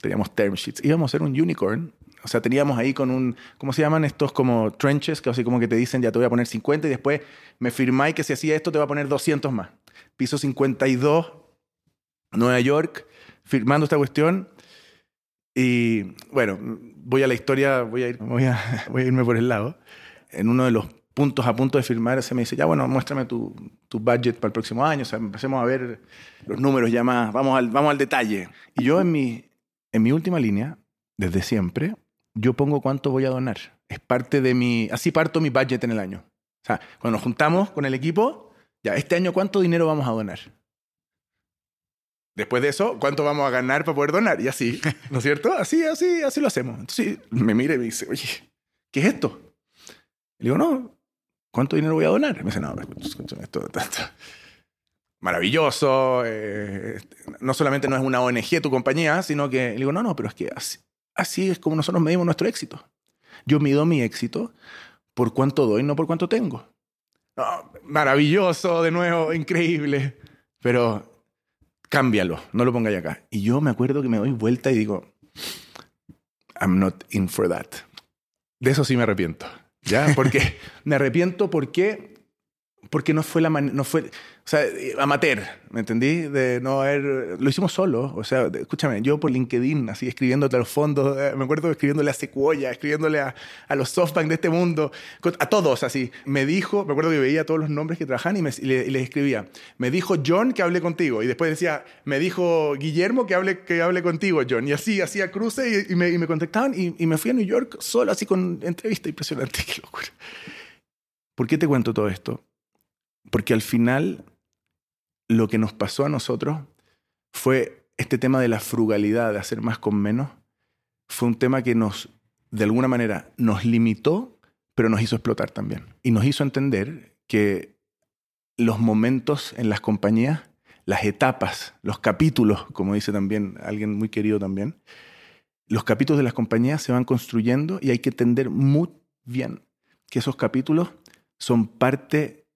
Speaker 2: Teníamos term sheets. Íbamos a ser un unicorn. O sea, teníamos ahí con un, ¿cómo se llaman estos como trenches? Que así como que te dicen, ya te voy a poner 50 y después me firmáis que si hacía esto te va a poner 200 más. Piso 52, Nueva York, firmando esta cuestión. Y bueno, voy a la historia, voy a, ir, voy a, voy a irme por el lado. En uno de los puntos a punto de firmar, se me dice, ya bueno, muéstrame tu, tu budget para el próximo año, o sea, empecemos a ver los números ya más, vamos al, vamos al detalle. Y yo en mi, en mi última línea, desde siempre, yo pongo cuánto voy a donar. Es parte de mi, así parto mi budget en el año. O sea, cuando nos juntamos con el equipo, ya, este año cuánto dinero vamos a donar. Después de eso, ¿cuánto vamos a ganar para poder donar? Y así, ¿no es cierto? Así, así, así lo hacemos. Entonces me mira y me dice, oye, ¿qué es esto? Le digo, no, ¿cuánto dinero voy a donar? Me dice, no, escúchame, esto, esto, esto. maravilloso. Eh, no solamente no es una ONG tu compañía, sino que le digo, no, no, pero es que así, así es como nosotros medimos nuestro éxito. Yo mido mi éxito por cuánto doy, no por cuánto tengo. No, maravilloso, de nuevo, increíble. Pero cámbialo, no lo pongáis acá. Y yo me acuerdo que me doy vuelta y digo, I'm not in for that. De eso sí me arrepiento. ¿Ya? Porque me arrepiento porque, porque no fue la no fue, o sea, amateur, ¿me entendí? De no haber, lo hicimos solo, o sea, escúchame, yo por LinkedIn, así escribiéndote a los fondos, eh, me acuerdo escribiéndole a Sequoia, escribiéndole a, a los SoftBank de este mundo, a todos así. Me dijo, me acuerdo que veía todos los nombres que trabajan y, les escribía, me dijo John que hable contigo, y después decía, me dijo Guillermo que hable, que hable contigo, John, y así hacía cruce y, y, me, y me contactaban y, y me fui a New York solo, así con entrevista, impresionante, qué locura. ¿Por qué te cuento todo esto? Porque al final lo que nos pasó a nosotros fue este tema de la frugalidad, de hacer más con menos. Fue un tema que nos, de alguna manera, nos limitó, pero nos hizo explotar también. Y nos hizo entender que los momentos en las compañías, las etapas, los capítulos, como dice también alguien muy querido también, los capítulos de las compañías se van construyendo y hay que entender muy bien que esos capítulos son parte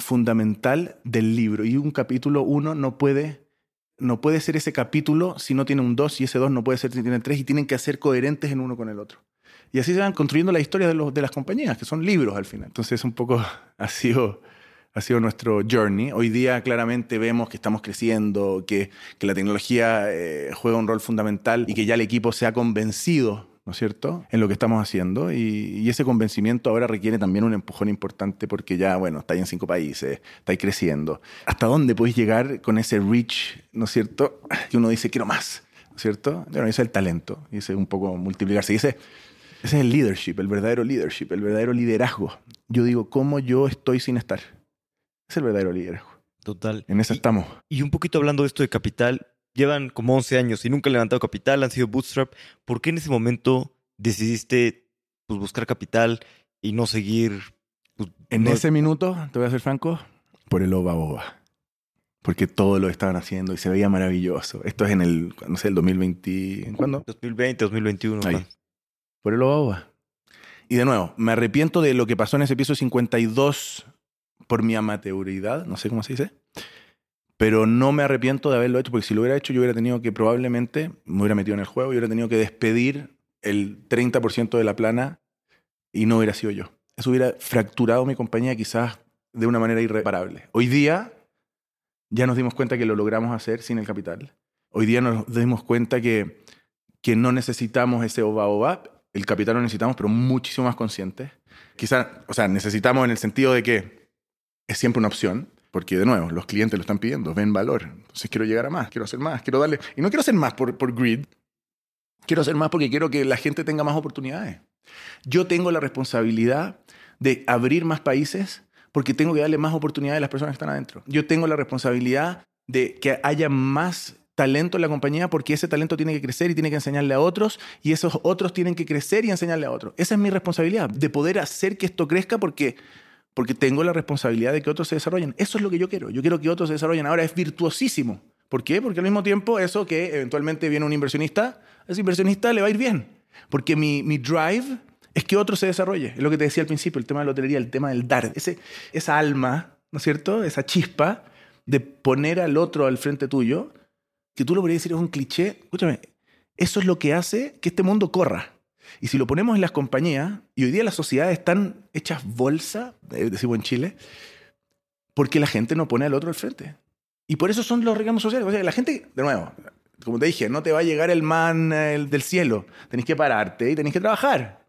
Speaker 2: fundamental del libro y un capítulo uno no puede no puede ser ese capítulo si no tiene un dos y ese dos no puede ser si tiene tres y tienen que ser coherentes en uno con el otro. Y así se van construyendo la historia de, los, de las compañías, que son libros al final. Entonces un poco ha sido, ha sido nuestro journey. Hoy día claramente vemos que estamos creciendo, que, que la tecnología eh, juega un rol fundamental y que ya el equipo se ha convencido ¿no es cierto?, en lo que estamos haciendo. Y, ese convencimiento ahora requiere también un empujón importante porque ya, bueno, estáis en cinco países, estáis creciendo. ¿Hasta dónde podéis llegar con ese reach, ¿no es cierto?, que uno dice, quiero más, ¿no es cierto? Bueno, ese es el talento, y ese es un poco multiplicarse. Y ese, ese es el leadership, el verdadero leadership, el verdadero liderazgo. Yo digo, ¿cómo yo estoy sin estar? Es el verdadero liderazgo.
Speaker 1: Total.
Speaker 2: En eso estamos.
Speaker 1: Y un poquito hablando de esto de capital, llevan como 11 años y nunca han levantado capital, han sido bootstrap. ¿Por qué en ese momento decidiste pues, buscar capital y no seguir?
Speaker 2: Pues, en ese minuto, te voy a ser franco, por el oba oba. Porque todo lo estaban haciendo y se veía maravilloso. Esto es en el, no sé, el 2020. ¿en ¿Cuándo?
Speaker 1: 2020, 2021.
Speaker 2: Ahí. Por el oba oba. Y de nuevo, me arrepiento de lo que pasó en ese piso 52 por mi amateuridad, no sé cómo se dice. Pero no me arrepiento de haberlo hecho, porque si lo hubiera hecho, yo hubiera tenido que probablemente, me hubiera metido en el juego y hubiera tenido que despedir el 30% de la plana y no hubiera sido yo. Eso hubiera fracturado mi compañía quizás de una manera irreparable. Hoy día ya nos dimos cuenta que lo logramos hacer sin el capital. Hoy día nos dimos cuenta que, que no necesitamos ese oba. El capital lo necesitamos, pero muchísimo más conscientes. Quizás, o sea, necesitamos en el sentido de que es siempre una opción, porque de nuevo, los clientes lo están pidiendo, ven valor. Entonces quiero llegar a más, quiero hacer más, quiero darle... Y no quiero hacer más por, por greed, quiero hacer más porque quiero que la gente tenga más oportunidades. Yo tengo la responsabilidad de abrir más países porque tengo que darle más oportunidades a las personas que están adentro. Yo tengo la responsabilidad de que haya más talento en la compañía porque ese talento tiene que crecer y tiene que enseñarle a otros y esos otros tienen que crecer y enseñarle a otros. Esa es mi responsabilidad, de poder hacer que esto crezca porque porque tengo la responsabilidad de que otros se desarrollen. Eso es lo que yo quiero. Yo quiero que otros se desarrollen. Ahora es virtuosísimo. ¿Por qué? Porque al mismo tiempo eso que eventualmente viene un inversionista, a ese inversionista le va a ir bien. Porque mi, mi drive es que otro se desarrolle. Es lo que te decía al principio, el tema de la lotería, el tema del dar. Ese, esa alma, ¿no es cierto? Esa chispa de poner al otro al frente tuyo, que tú lo podrías decir es un cliché. Escúchame, eso es lo que hace que este mundo corra. Y si lo ponemos en las compañías, y hoy día las sociedades están hechas bolsa, eh, decimos en Chile, porque la gente no pone al otro al frente. Y por eso son los reclamos sociales. O sea, la gente, de nuevo, como te dije, no te va a llegar el man del cielo. Tenés que pararte y tenés que trabajar.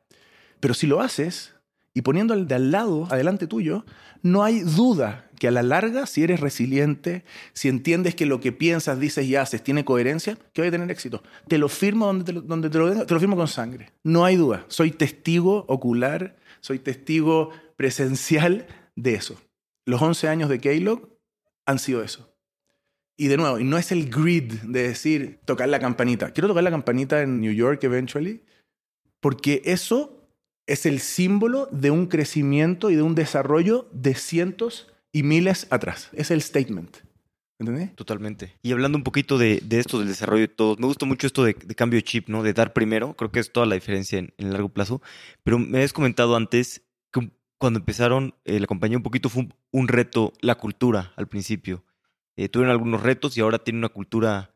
Speaker 2: Pero si lo haces, y poniendo al de al lado, adelante tuyo, no hay duda que a la larga, si eres resiliente, si entiendes que lo que piensas, dices y haces tiene coherencia, que voy a tener éxito. Te lo firmo donde te lo, donde te lo, te lo firmo con sangre. No hay duda. Soy testigo ocular, soy testigo presencial de eso. Los 11 años de Keylog han sido eso. Y de nuevo, no es el grid de decir tocar la campanita. Quiero tocar la campanita en New York eventually, porque eso es el símbolo de un crecimiento y de un desarrollo de cientos y miles atrás. Es el statement. ¿Entendés?
Speaker 1: Totalmente. Y hablando un poquito de, esto, del desarrollo de todos, me gusta mucho esto de, cambio de chip, ¿no? De dar primero. Creo que es toda la diferencia en, el largo plazo. Pero me habías comentado antes que cuando empezaron eh, la compañía un poquito fue un, reto la cultura al principio. Eh, tuvieron algunos retos y ahora tienen una cultura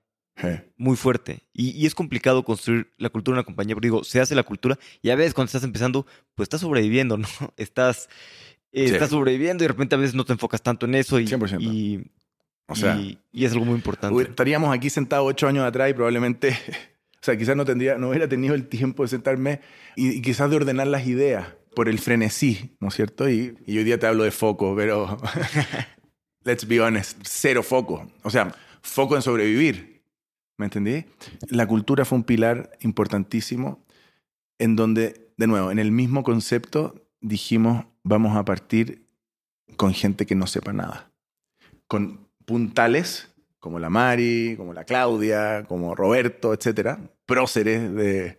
Speaker 1: muy fuerte. Y, es complicado construir la cultura de una compañía. Pero digo, se hace la cultura y a veces cuando estás empezando, pues estás sobreviviendo, ¿no? Estás, eh, estás sobreviviendo y de repente a veces no te enfocas tanto en eso. Y, 100%. Y, o sea, y, es algo muy importante.
Speaker 2: Estaríamos aquí sentados ocho años atrás y probablemente, o sea, quizás no, tendría, no hubiera tenido el tiempo de sentarme y, quizás de ordenar las ideas por el frenesí, ¿no es cierto? Y, y hoy día te hablo de foco, pero let's be honest, cero foco. O sea, foco en sobrevivir ¿Me entendí? La cultura fue un pilar importantísimo en donde, de nuevo, en el mismo concepto dijimos, vamos a partir con gente que no sepa nada. Con puntales como la Mari, como la Claudia, como Roberto, etcétera, próceres de...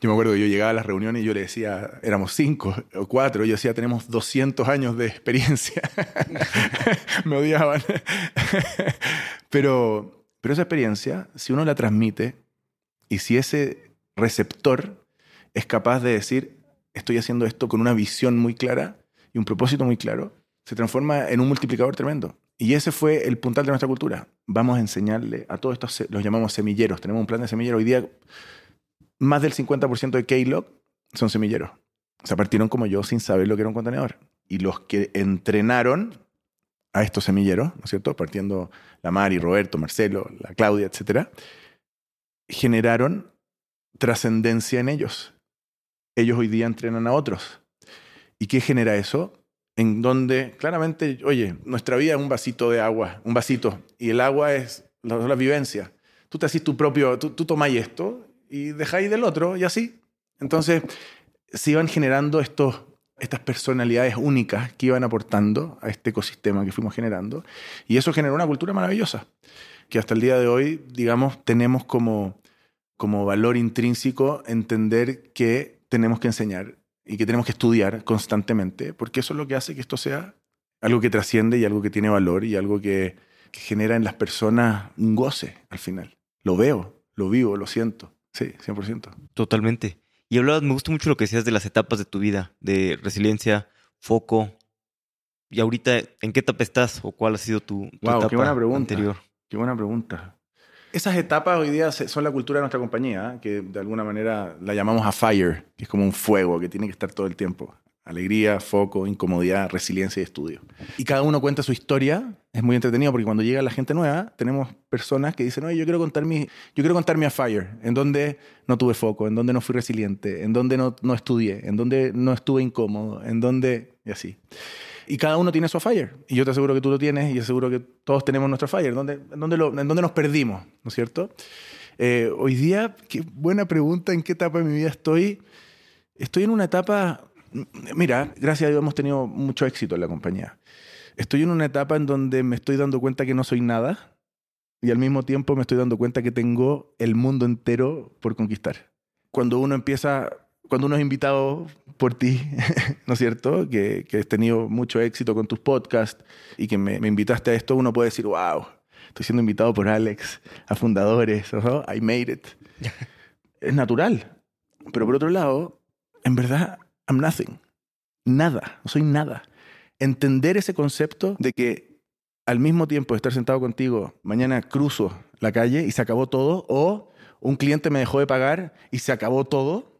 Speaker 2: Yo me acuerdo que yo llegaba a las reuniones y yo le decía, éramos cinco o cuatro, yo decía, tenemos 200 años de experiencia. me odiaban. Pero pero esa experiencia, si uno la transmite y si ese receptor es capaz de decir, estoy haciendo esto con una visión muy clara y un propósito muy claro, se transforma en un multiplicador tremendo. Y ese fue el puntal de nuestra cultura. Vamos a enseñarle a todos estos, los llamamos semilleros. Tenemos un plan de semillero. Hoy día, más del 50% de K-Log son semilleros. Se partieron como yo sin saber lo que era un contenedor. Y los que entrenaron a estos semilleros, ¿no es cierto? Partiendo la Mari, Roberto, Marcelo, la Claudia, etcétera, generaron trascendencia en ellos. Ellos hoy día entrenan a otros. ¿Y qué genera eso? En donde claramente, oye, nuestra vida es un vasito de agua, un vasito, y el agua es la, vivencia. Tú te haces tu propio, tú, tú esto y dejáis del otro y así. Entonces, se iban generando estos, estas personalidades únicas que iban aportando a este ecosistema que fuimos generando. Y eso generó una cultura maravillosa, que hasta el día de hoy, digamos, tenemos como, como valor intrínseco entender que tenemos que enseñar y que tenemos que estudiar constantemente, porque eso es lo que hace que esto sea algo que trasciende y algo que tiene valor y algo que, que genera en las personas un goce al final. Lo veo, lo vivo, lo siento. Sí, 100%.
Speaker 1: Totalmente. Y hablabas, me gusta mucho lo que decías de las etapas de tu vida, de resiliencia, foco. Y ahorita, ¿en qué etapa estás o cuál ha sido tu, etapa
Speaker 2: qué buena pregunta.
Speaker 1: anterior?
Speaker 2: Qué buena pregunta. Esas etapas hoy día son la cultura de nuestra compañía, ¿eh? que de alguna manera la llamamos a fire, que es como un fuego que tiene que estar todo el tiempo. Alegría, foco, incomodidad, resiliencia y estudio. Y cada uno cuenta su historia. Es muy entretenido porque cuando llega la gente nueva, tenemos personas que dicen, oye, yo quiero contar mi, yo quiero contar mi Fire, en donde no tuve foco, en donde no fui resiliente, en donde no, no estudié, en donde no estuve incómodo, en donde... y así. Y cada uno tiene su fire. Y yo te aseguro que tú lo tienes y aseguro que todos tenemos nuestro fire. ¿Dónde, dónde lo, en dónde nos perdimos? ¿No es cierto? Eh, hoy día, qué buena pregunta, ¿en qué etapa de mi vida estoy? Estoy en una etapa Mira, gracias a Dios hemos tenido mucho éxito en la compañía. Estoy en una etapa en donde me estoy dando cuenta que no soy nada y al mismo tiempo me estoy dando cuenta que tengo el mundo entero por conquistar. Cuando uno empieza, cuando uno es invitado por ti, ¿no es cierto? Que, que has tenido mucho éxito con tus podcasts y que me, invitaste a esto, uno puede decir, wow, estoy siendo invitado por Alex, a fundadores, I made it. es natural. Pero por otro lado, en verdad, I'm nothing. Nada, no soy nada. Entender ese concepto de que al mismo tiempo de estar sentado contigo, mañana cruzo la calle y se acabó todo, o un cliente me dejó de pagar y se acabó todo,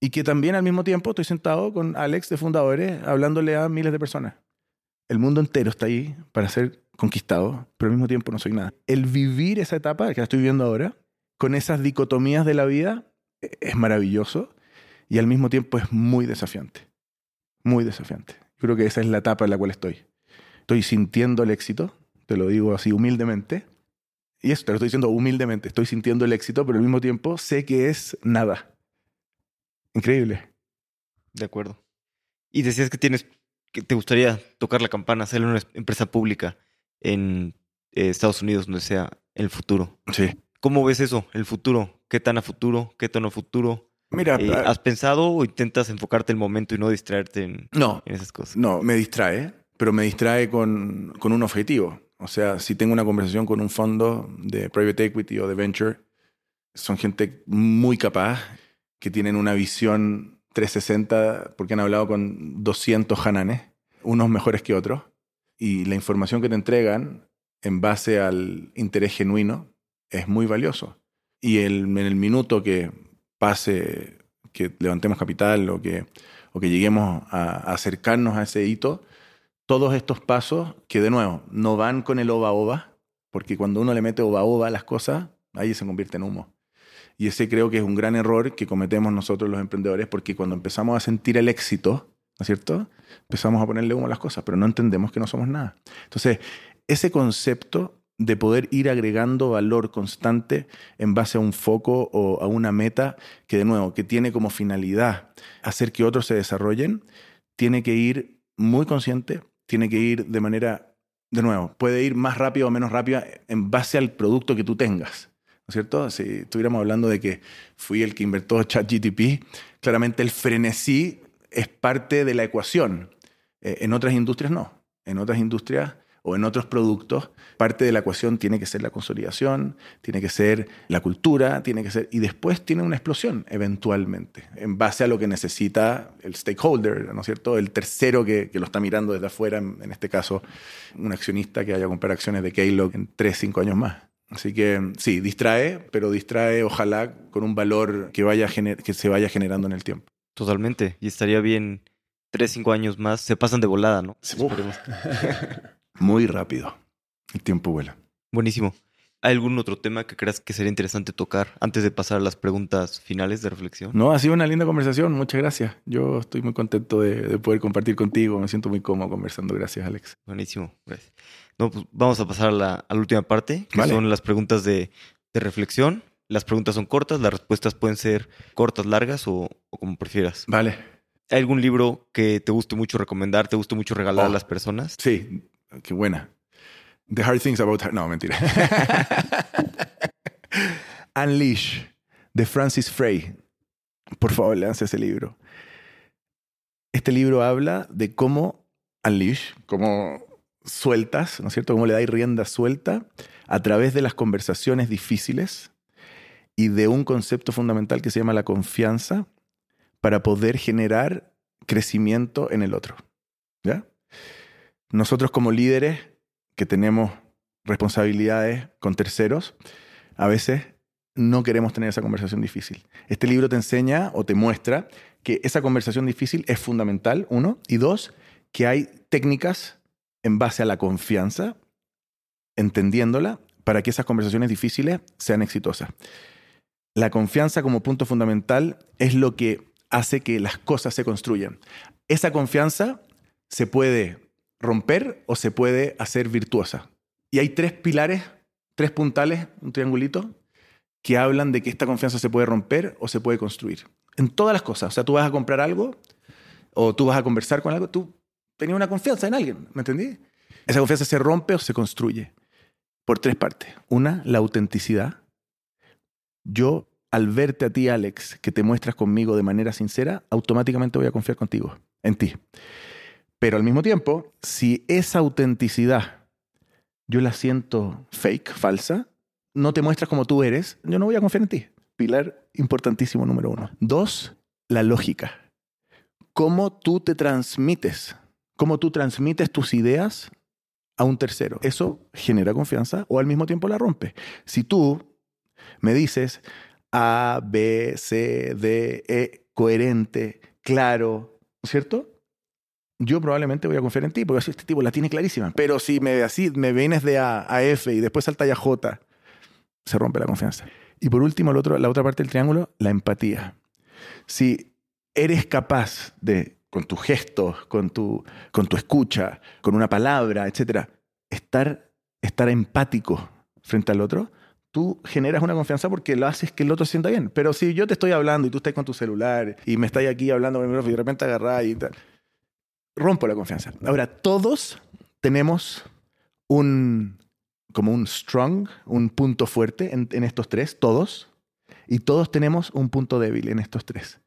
Speaker 2: y que también al mismo tiempo estoy sentado con Alex de Fundadores hablándole a miles de personas. El mundo entero está ahí para ser conquistado, pero al mismo tiempo no soy nada. El vivir esa etapa que estoy viviendo ahora, con esas dicotomías de la vida, e-, es maravilloso y al mismo tiempo es muy desafiante. Muy desafiante. Creo que esa es la etapa en la cual estoy. Estoy sintiendo el éxito, te lo digo así humildemente. Y esto te lo estoy diciendo humildemente. Estoy sintiendo el éxito, pero al mismo tiempo sé que es nada. Increíble.
Speaker 1: De acuerdo. Y decías que tienes que te gustaría tocar la campana, hacerle una empresa pública en eh, Estados Unidos, donde sea el futuro.
Speaker 2: Sí.
Speaker 1: ¿Cómo ves eso, el futuro? ¿Qué tan a futuro? ¿Qué tan a futuro?
Speaker 2: Mira,
Speaker 1: eh, ¿has pensado o intentas enfocarte en el momento y no distraerte en,
Speaker 2: no,
Speaker 1: en esas cosas?
Speaker 2: No, me distrae, pero me distrae con, con, un objetivo. O sea, si tengo una conversación con un fondo de private equity o de venture, son gente muy capaz, que tienen una visión 360, porque han hablado con 200 hananes, unos mejores que otros, y la información que te entregan en base al interés genuino es muy valioso. Y el, en el minuto que pase, que levantemos capital o que, o que lleguemos a, acercarnos a ese hito, todos estos pasos que de nuevo no van con el oba-oba, porque cuando uno le mete oba-oba a las cosas, ahí se convierte en humo. Y ese creo que es un gran error que cometemos nosotros los emprendedores, porque cuando empezamos a sentir el éxito, ¿no es cierto? Empezamos a ponerle humo a las cosas, pero no entendemos que no somos nada. Entonces, ese concepto de poder ir agregando valor constante en base a un foco o a una meta que, de nuevo, que tiene como finalidad hacer que otros se desarrollen, tiene que ir muy consciente, tiene que ir de manera, de nuevo, puede ir más rápido o menos rápida en base al producto que tú tengas. ¿No es cierto? Si estuviéramos hablando de que fui el que invirtió ChatGTP, claramente el frenesí es parte de la ecuación. Eh, en otras industrias no. En otras industrias o en otros productos, parte de la ecuación tiene que ser la consolidación, tiene que ser la cultura, tiene que ser y después tiene una explosión eventualmente en base a lo que necesita el stakeholder, ¿no es cierto? El tercero que, lo está mirando desde afuera, en, este caso un accionista que haya comprar acciones de Keylog en 3, 5 años más. Así que sí, distrae, pero distrae ojalá con un valor que, vaya que se vaya generando en el tiempo.
Speaker 1: Totalmente. Y estaría bien, 3, 5 años más, se pasan de volada, ¿no?
Speaker 2: Muy rápido. El tiempo vuela.
Speaker 1: Buenísimo. ¿Hay algún otro tema que creas que sería interesante tocar antes de pasar a las preguntas finales de reflexión?
Speaker 2: No, ha sido una linda conversación. Muchas gracias. Yo estoy muy contento de, poder compartir contigo. Me siento muy cómodo conversando. Gracias, Alex.
Speaker 1: Buenísimo. Gracias. No, pues vamos a pasar a la, última parte, que son las preguntas de, reflexión. Las preguntas son cortas, las respuestas pueden ser cortas, largas o, como prefieras.
Speaker 2: Vale.
Speaker 1: ¿Hay algún libro que te guste mucho recomendar, te guste mucho regalar a oh. las personas?
Speaker 2: Sí, qué buena. The Hard Things About No, mentira. Unleash, de Francis Frey. Por favor, leanse ese libro. Este libro habla de cómo unleash, cómo sueltas, ¿no es cierto? Cómo le dais rienda suelta a través de las conversaciones difíciles y de un concepto fundamental que se llama la confianza para poder generar crecimiento en el otro. ¿Ya? Nosotros como líderes que tenemos responsabilidades con terceros, a veces no queremos tener esa conversación difícil. Este libro te enseña o te muestra que esa conversación difícil es fundamental, uno, y dos, que hay técnicas en base a la confianza, entendiéndola, para que esas conversaciones difíciles sean exitosas. La confianza como punto fundamental es lo que hace que las cosas se construyan. Esa confianza se puede romper o se puede hacer virtuosa. Y hay tres pilares, tres puntales, un triangulito, que hablan de que esta confianza se puede romper o se puede construir. En todas las cosas. O sea, tú vas a comprar algo o tú vas a conversar con algo, tú tenías una confianza en alguien, ¿me entendí? Esa confianza se rompe o se construye por tres partes. Una, la autenticidad. Yo, al verte a ti, Alex, que te muestras conmigo de manera sincera, automáticamente voy a confiar contigo, en ti. Pero al mismo tiempo, si esa autenticidad yo la siento fake, falsa, no te muestras como tú eres, yo no voy a confiar en ti. Pilar importantísimo número uno. Dos, la lógica. Cómo tú te transmites, cómo tú transmites tus ideas a un tercero. Eso genera confianza o al mismo tiempo la rompe. Si tú me dices A, B, C, D, E, coherente, claro, ¿cierto? Yo probablemente voy a confiar en ti, porque este tipo la tiene clarísima. Pero si me, así, me vienes de A a F y después salta a J, se rompe la confianza. Y por último, el otro, la otra parte del triángulo, la empatía. Si eres capaz de, con tus gestos, con tu, con tu escucha, con una palabra, etcétera, estar, estar empático frente al otro, tú generas una confianza porque lo haces que el otro se sienta bien. Pero si yo te estoy hablando y tú estás con tu celular y me estás aquí hablando y de repente agarrás y tal, rompo la confianza. Ahora, todos tenemos un, como un strong, un punto fuerte en, estos tres, todos, y todos tenemos un punto débil en estos tres.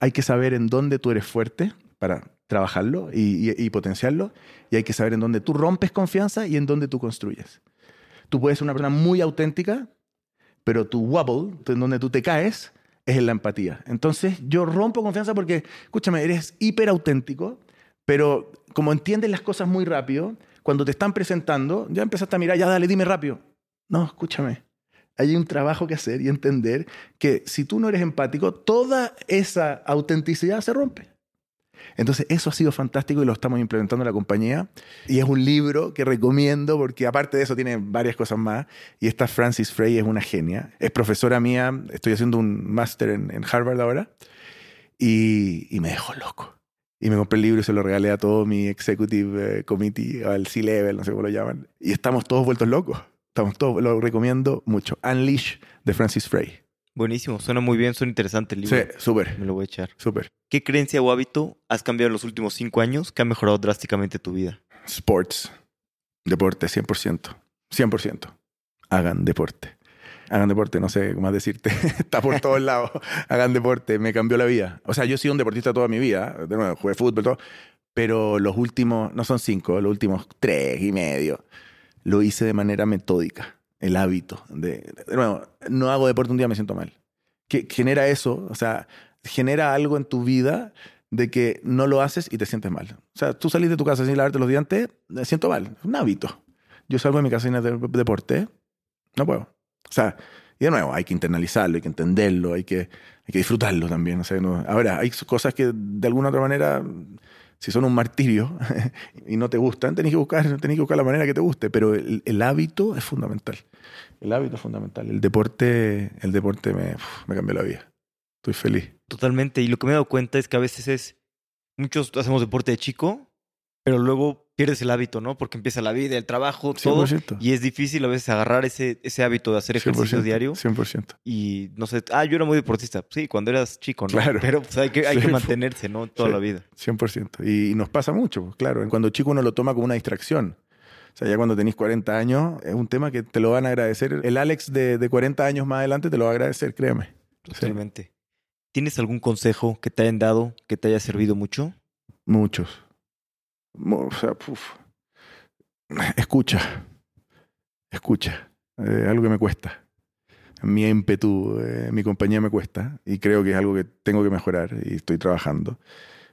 Speaker 2: Hay que saber en dónde tú eres fuerte para trabajarlo y, potenciarlo, y hay que saber en dónde tú rompes confianza y en dónde tú construyes. Tú puedes ser una persona muy auténtica, pero tu wobble, en donde tú te caes, es en la empatía. Entonces yo rompo confianza porque, escúchame, eres hiper auténtico, pero como entiendes las cosas muy rápido, cuando te están presentando, ya empezaste a mirar, ya dale, dime rápido. No, escúchame. Hay un trabajo que hacer y entender que si tú no eres empático, toda esa autenticidad se rompe. Entonces, eso ha sido fantástico y lo estamos implementando en la compañía. Y es un libro que recomiendo porque aparte de eso tiene varias cosas más. Y esta Francis Frey es una genia. Es profesora mía, estoy haciendo un máster en, Harvard ahora. Y, y me dejó loco. Y me compré el libro y se lo regalé a todo mi executive eh, committee, al C-level, no sé cómo lo llaman. Y estamos todos vueltos locos. Estamos todos, lo recomiendo mucho. Unleash de Francis Frey.
Speaker 1: Buenísimo, suena muy bien, suena interesante el libro.
Speaker 2: Sí, súper.
Speaker 1: Me lo voy a echar.
Speaker 2: Súper.
Speaker 1: ¿Qué creencia o hábito has cambiado en los últimos cinco años que ha mejorado drásticamente tu vida?
Speaker 2: Sports. Deporte, 100%. 100%. Hagan deporte hagan deporte, no sé cómo decirte, está por todos lados, hagan deporte, me cambió la vida. O sea, yo he sido un deportista toda mi vida, de nuevo, jugué fútbol, todo, pero los últimos, no son cinco, los últimos tres y medio, lo hice de manera metódica, el hábito. De, de nuevo, no hago deporte un día, me siento mal. Que genera eso, o sea, genera algo en tu vida de que no lo haces y te sientes mal. O sea, tú salís de tu casa sin lavarte los dientes, me siento mal, es un hábito. Yo salgo de mi casa sin hacer deporte, no puedo. O sea, y de nuevo, hay que internalizarlo, hay que entenderlo, hay que, hay que disfrutarlo también. O sea, ahora, hay cosas que de alguna otra manera Si son un martirio y no te gustan, tenés que buscar, tenés que buscar la manera que te guste. Pero el, hábito es fundamental. El hábito es fundamental. El deporte, el deporte me, me cambió la vida. Estoy feliz.
Speaker 1: Totalmente. Y lo que me he dado cuenta es que a veces es. Muchos hacemos deporte de chico, pero luego pierdes el hábito, ¿no? Porque empieza la vida, el trabajo, todo.
Speaker 2: 100%.
Speaker 1: Y es difícil a veces agarrar ese, ese hábito de hacer ejercicio
Speaker 2: 100%,
Speaker 1: diario.
Speaker 2: 100%.
Speaker 1: Y no sé, ah, yo era muy deportista. Sí, cuando eras chico, ¿no?
Speaker 2: Claro.
Speaker 1: Pero pues, hay, que, hay
Speaker 2: Sí,
Speaker 1: que mantenerse, ¿no? Toda
Speaker 2: Sí.
Speaker 1: la vida.
Speaker 2: 100%. Y, y nos pasa mucho, claro. Cuando chico uno lo toma como una distracción. O sea, ya cuando tenés 40 años, es un tema que te lo van a agradecer. El Alex de, de 40 años más adelante te lo va a agradecer, créeme. Sí,
Speaker 1: Totalmente. ¿Tienes algún consejo que te hayan dado que te haya servido mucho?
Speaker 2: muchos. O sea. Escucha. Escucha. Eh, algo que me cuesta. Mi ímpetu, eh, mi compañía me cuesta. Y creo que es algo que tengo que mejorar y estoy trabajando.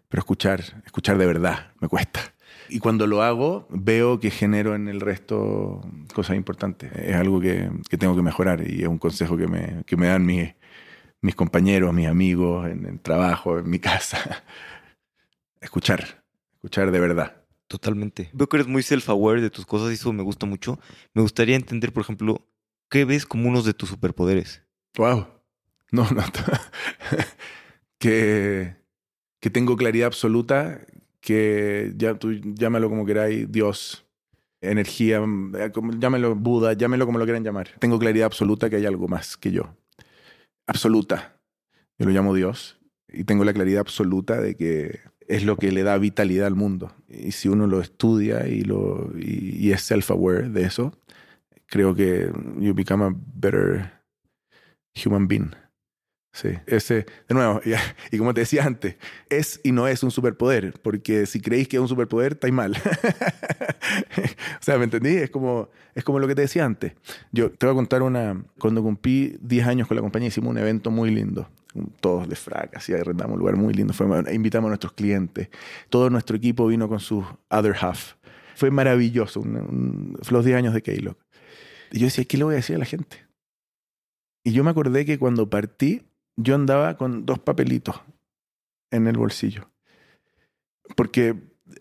Speaker 2: Pero escuchar, escuchar de verdad, me cuesta. Y cuando lo hago, veo que genero en el resto cosas importantes. Es algo que, que tengo que mejorar y es un consejo que me, que me dan mis, mis compañeros, mis amigos, en el trabajo, en mi casa. Escuchar, escuchar de verdad.
Speaker 1: Totalmente. Veo que eres muy self-aware de tus cosas y eso me gusta mucho. Me gustaría entender, por ejemplo, ¿qué ves como unos de tus superpoderes?
Speaker 2: Wow. No, no. que, que tengo claridad absoluta, que ya, tú llámalo como queráis, Dios, energía, eh, llámelo Buda, llámelo como lo quieran llamar. Tengo claridad absoluta que hay algo más que yo. Absoluta. Yo lo llamo Dios y tengo la claridad absoluta de que es lo que le da vitalidad al mundo. Y si uno lo estudia y, lo, y, es self-aware de eso, creo que you become a better human being. Sí, ese, de nuevo, y como te decía antes, es y no es un superpoder, porque si creéis que es un superpoder, estáis mal. o sea, ¿me entendí? Es como, es como lo que te decía antes. Yo te voy a contar una, cuando cumplí 10 años con la compañía, hicimos un evento muy lindo. Todos de frac, así arrendamos un lugar muy lindo. Fue, invitamos a nuestros clientes. Todo nuestro equipo vino con su other half. Fue maravilloso, un- un- los 10 años de Keylog. Y yo decía, ¿qué le voy a decir a la gente? Y yo me acordé que cuando partí, yo andaba con dos papelitos en el bolsillo. Porque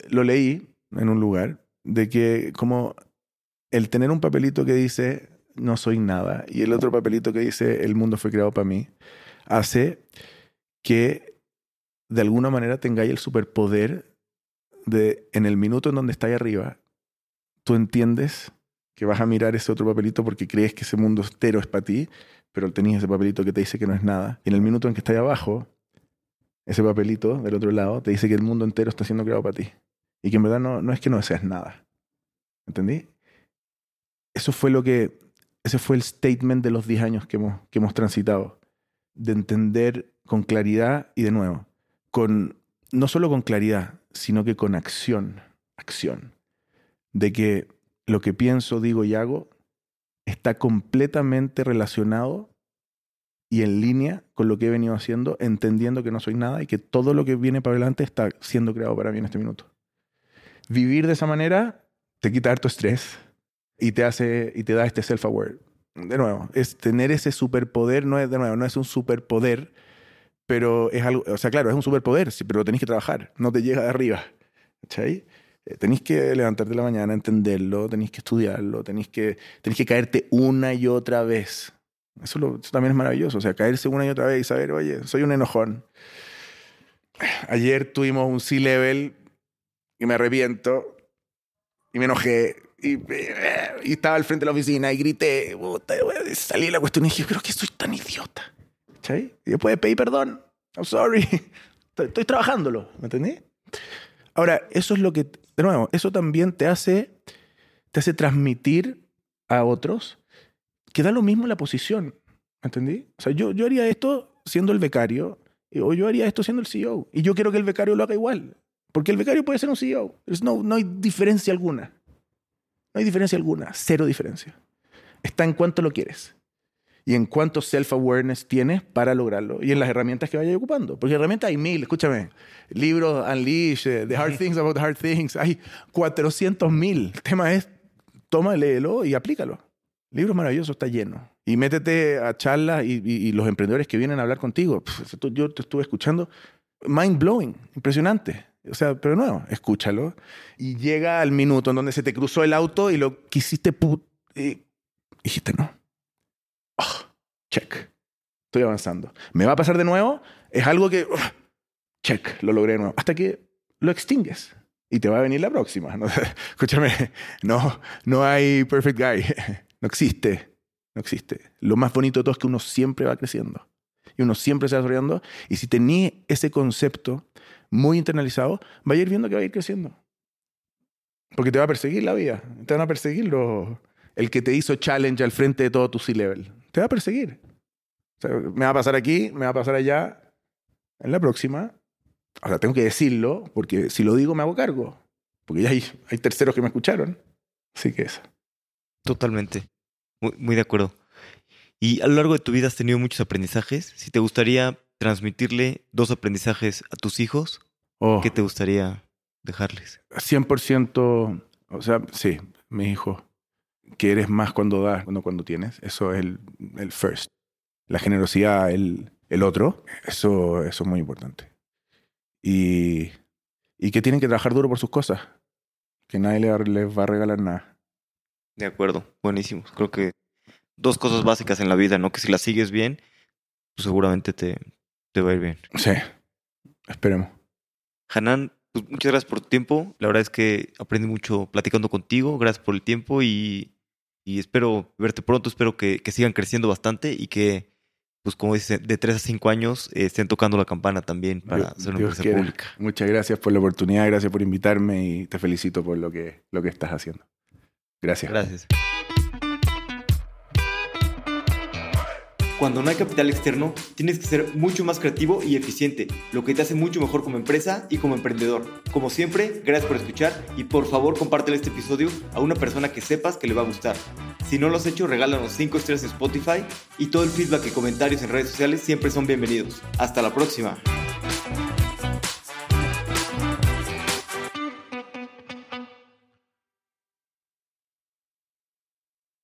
Speaker 2: lo leí en un lugar de que como el tener un papelito que dice no soy nada y el otro papelito que dice el mundo fue creado para mí, hace que de alguna manera tengáis el superpoder de en el minuto en donde estáis arriba, tú entiendes que vas a mirar ese otro papelito porque crees que ese mundo entero es para ti, pero tenías ese papelito que te dice que no es nada. Y en el minuto en que estás abajo, ese papelito del otro lado te dice que el mundo entero está siendo creado para ti. Y que en verdad no, no es que no deseas nada. ¿Entendí? Eso fue lo que, ese fue el statement de los 10 años que hemos, que hemos transitado. De entender con claridad y de nuevo, con, no solo con claridad, sino que con acción, acción. De que lo que pienso, digo y hago está completamente relacionado y en línea con lo que he venido haciendo, entendiendo que no soy nada y que todo lo que viene para adelante está siendo creado para mí en este minuto. Vivir de esa manera te quita harto estrés y te hace y te da este self-aware. De nuevo, es tener ese superpoder, no es de nuevo, no es un superpoder, pero es algo, o sea, claro, es un superpoder, sí, pero tenéis que trabajar, no te llega de arriba. ¿Cachai? Eh, Tenéis que levantarte la mañana, entenderlo, tenéis que estudiarlo, tenéis que, tenéis que caerte una y otra vez. Eso, lo- eso también es maravilloso, o sea, caerse una y otra vez y saber, oye, soy un enojón. Ayer tuvimos un C-level y me arrepiento y me enojé y, y estaba al frente de la oficina y grité, salí de la cuestión y dije, pero que soy tan idiota. ¿Cachai? Y después pedí perdón. I'm sorry. Estoy, estoy trabajándolo, ¿me entendí? Ahora, eso es lo que, de nuevo, eso también te hace, te hace transmitir a otros que da lo mismo la posición, ¿me entendí? O sea, yo, yo haría esto siendo el becario o yo haría esto siendo el CEO y yo quiero que el becario lo haga igual, porque el becario puede ser un CEO. No, no hay diferencia alguna. No hay diferencia alguna, cero diferencia. Está en cuánto lo quieres y en cuánto self-awareness tienes para lograrlo y en las herramientas que vayas ocupando. Porque herramientas hay mil, escúchame. Libros Unleash, eh, The Hard Things About the Hard Things, hay 400 mil. El tema es, toma, léelo y aplícalo. Libros maravillosos, está lleno. Y métete a charlas y, y- y los emprendedores que vienen a hablar contigo. Pff, yo te estuve escuchando. Mind blowing, impresionante. O sea, pero no, escúchalo. Y llega al minuto en donde se te cruzó el auto y lo quisiste put y dijiste no. Oh, check. Estoy avanzando. ¿Me va a pasar de nuevo? Es algo que... check, lo logré de nuevo. Hasta que lo extingues. Y te va a venir la próxima. Escúchame, no, no hay perfect guy. No existe. No existe. Lo más bonito de todo es que uno siempre va creciendo. Y uno siempre se va desarrollando. Y si tenés ese concepto muy internalizado, va a ir viendo que va a ir creciendo. Porque te va a perseguir la vida. Te van a perseguir los, el que te hizo challenge al frente de todo tu C-level. Te va a perseguir. O sea, me va a pasar aquí, me va a pasar allá. En la próxima. Sea, tengo que decirlo, porque si lo digo me hago cargo. Porque ya hay, hay terceros que me escucharon. Así que eso.
Speaker 1: Totalmente. Muy, muy de acuerdo. Y a lo largo de tu vida has tenido muchos aprendizajes. Si te gustaría transmitirle dos aprendizajes a tus hijos,
Speaker 2: Oh,
Speaker 1: ¿qué te gustaría dejarles?
Speaker 2: 100%, o sea, sí, mi hijo, que eres más cuando das, no cuando tienes. Eso es el, el first. La generosidad, el, el otro, eso, eso es muy importante. Y, y que tienen que trabajar duro por sus cosas. Que nadie les va a regalar nada.
Speaker 1: De acuerdo, buenísimo. Creo que dos cosas básicas en la vida, ¿no? Que si las sigues bien, pues seguramente te, te va a ir bien.
Speaker 2: Sí, esperemos.
Speaker 1: Hanan, pues muchas gracias por tu tiempo. La verdad es que aprendí mucho platicando contigo. Gracias por el tiempo y, y espero verte pronto. Espero que, que sigan creciendo bastante y que, pues como dice, de 3 a 5 años eh, estén tocando la campana también para
Speaker 2: Dios-
Speaker 1: ser una
Speaker 2: Dios
Speaker 1: empresa
Speaker 2: quiera.
Speaker 1: pública.
Speaker 2: Muchas gracias por la oportunidad, gracias por invitarme y te felicito por lo que, lo que estás haciendo. Gracias.
Speaker 1: Gracias. Cuando no hay capital externo, tienes que ser mucho más creativo y eficiente, lo que te hace mucho mejor como empresa y como emprendedor. Como siempre, gracias por escuchar y por favor compártelo este episodio a una persona que sepas que le va a gustar. Si no lo has hecho, regálanos 5 estrellas en Spotify y todo el feedback y comentarios en redes sociales siempre son bienvenidos. Hasta la próxima.